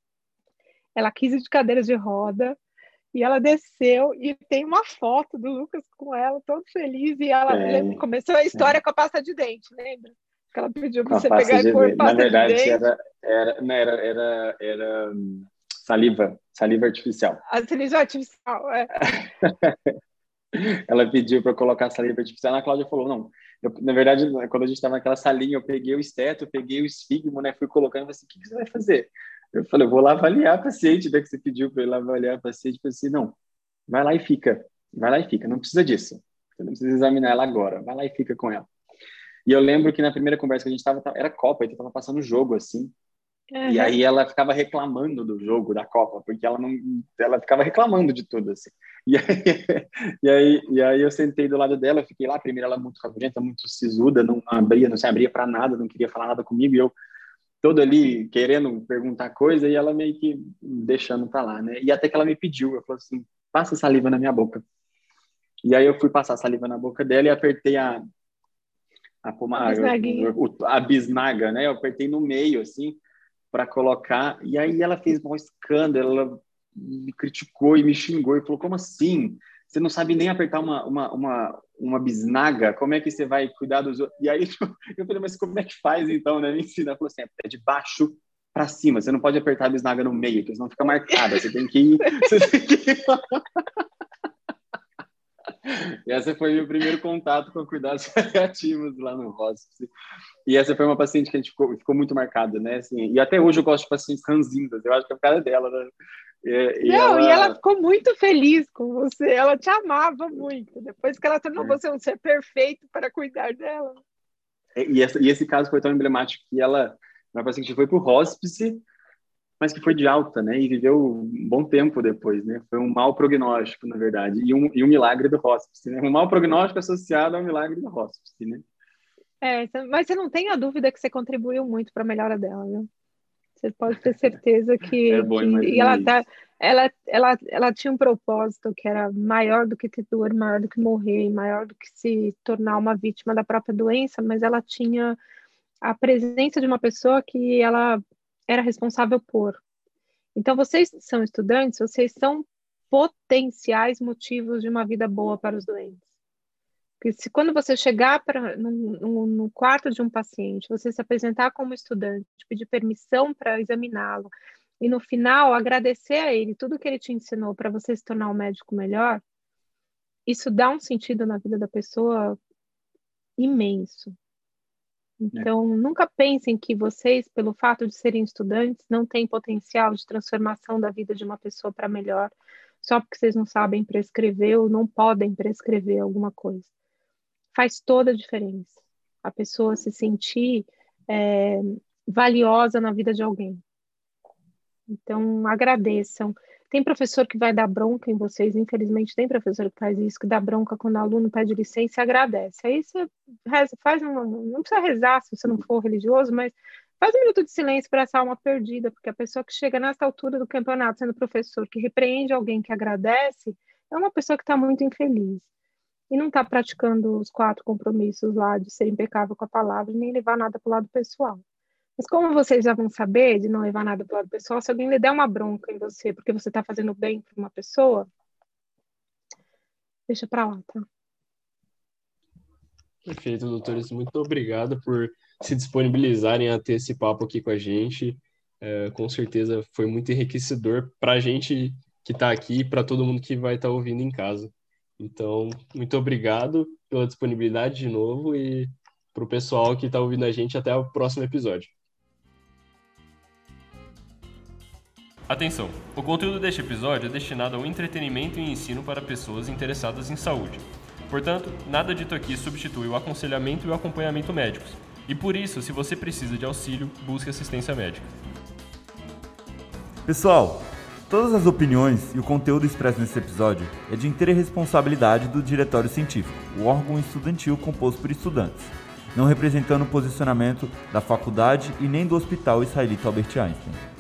ela quis ir de cadeiras de roda, e ela desceu e tem uma foto do Lucas com ela, todo feliz, e ela é, começou a história é. com a pasta de dente, lembra? Que ela pediu para você pegar e pôr pasta Na verdade, de dente. Era, era, era, era, era hum, saliva, saliva artificial. A saliva artificial, é. ela pediu para colocar saliva artificial, a Cláudia falou, não, eu, na verdade, quando a gente estava naquela salinha, eu peguei o esteto, eu peguei o esfigmo, né, fui colocando, assim, o que, que você vai fazer? Eu falei, eu vou lá avaliar a paciente, né, que você pediu para ele avaliar a paciente, eu falei assim, não, vai lá e fica, vai lá e fica, não precisa disso, você não precisa examinar ela agora, vai lá e fica com ela. E eu lembro que na primeira conversa que a gente estava, era Copa, então estava passando jogo, assim, Uhum. E aí ela ficava reclamando do jogo da Copa, porque ela não, ela ficava reclamando de tudo assim. E aí, e aí, e aí eu sentei do lado dela, fiquei lá. Primeiro ela muito rabugenta, muito sisuda, não abria, não se abria para nada, não queria falar nada comigo. E eu todo ali querendo perguntar coisa e ela meio que deixando para lá, né? E até que ela me pediu, eu falei assim, passa saliva na minha boca. E aí eu fui passar saliva na boca dela e apertei a a, a, a bisnaga, né? Eu apertei no meio assim para colocar. E aí ela fez um escândalo, ela me criticou e me xingou e falou: como assim? Você não sabe nem apertar uma, uma, uma, uma bisnaga? Como é que você vai cuidar dos outros? E aí eu falei: mas como é que faz então? Né? Me ensina. Ela falou assim: é de baixo para cima. Você não pode apertar a bisnaga no meio, porque senão fica marcada. Você tem que ir. Você tem que ir. Essa foi meu primeiro contato com cuidados paliativos lá no hospice. E essa foi uma paciente que a gente ficou, ficou muito marcada, né? Assim, e até hoje eu gosto de pacientes ranzindas, eu acho que é a cara dela, né? E, e Não, ela... e ela ficou muito feliz com você, ela te amava muito, depois que ela tornou é. você um ser perfeito para cuidar dela. E, essa, e esse caso foi tão emblemático que ela, uma paciente foi para o hospice, mas que foi de alta, né? E viveu um bom tempo depois, né? Foi um mau prognóstico, na verdade, e um, e um milagre do hospice, né? Um mau prognóstico associado ao milagre do hospice, né? É, mas você não tem a dúvida que você contribuiu muito para a melhora dela, viu? Você pode ter certeza que, é bom que e ela tá, ela, ela, ela tinha um propósito que era maior do que ter dor, maior do que morrer, maior do que se tornar uma vítima da própria doença, mas ela tinha a presença de uma pessoa que ela era responsável por. Então, vocês são estudantes, vocês são potenciais motivos de uma vida boa para os doentes. Porque se quando você chegar para no, quarto de um paciente, você se apresentar como estudante, pedir permissão para examiná-lo, e no final agradecer a ele tudo que ele te ensinou para você se tornar um médico melhor, isso dá um sentido na vida da pessoa imenso. Então, é. nunca pensem que vocês, pelo fato de serem estudantes, não têm potencial de transformação da vida de uma pessoa para melhor, só porque vocês não sabem prescrever ou não podem prescrever alguma coisa faz toda a diferença. A pessoa se sentir é, valiosa na vida de alguém. Então, agradeçam. Tem professor que vai dar bronca em vocês, infelizmente tem professor que faz isso, que dá bronca quando o aluno pede licença e agradece. Aí você reza, faz um, não precisa rezar se você não for religioso, mas faz um minuto de silêncio para essa alma perdida, porque a pessoa que chega nessa altura do campeonato sendo professor, que repreende alguém que agradece, é uma pessoa que está muito infeliz e não está praticando os quatro compromissos lá de ser impecável com a palavra, nem levar nada para o lado pessoal. Mas como vocês já vão saber de não levar nada para o lado pessoal, se alguém lhe der uma bronca em você porque você está fazendo bem para uma pessoa, deixa para lá, tá? Perfeito, doutores. Muito obrigado por se disponibilizarem a ter esse papo aqui com a gente. É, com certeza foi muito enriquecedor para a gente que está aqui e para todo mundo que vai estar tá ouvindo em casa. Então, muito obrigado pela disponibilidade de novo e para o pessoal que está ouvindo a gente até o próximo episódio. Atenção! O conteúdo deste episódio é destinado ao entretenimento e ensino para pessoas interessadas em saúde. Portanto, nada dito aqui substitui o aconselhamento e o acompanhamento médicos. E por isso, se você precisa de auxílio, busque assistência médica. Pessoal, Todas as opiniões e o conteúdo expresso nesse episódio é de inteira responsabilidade do Diretório Científico, o órgão estudantil composto por estudantes, não representando o posicionamento da faculdade e nem do Hospital Israelita Albert Einstein.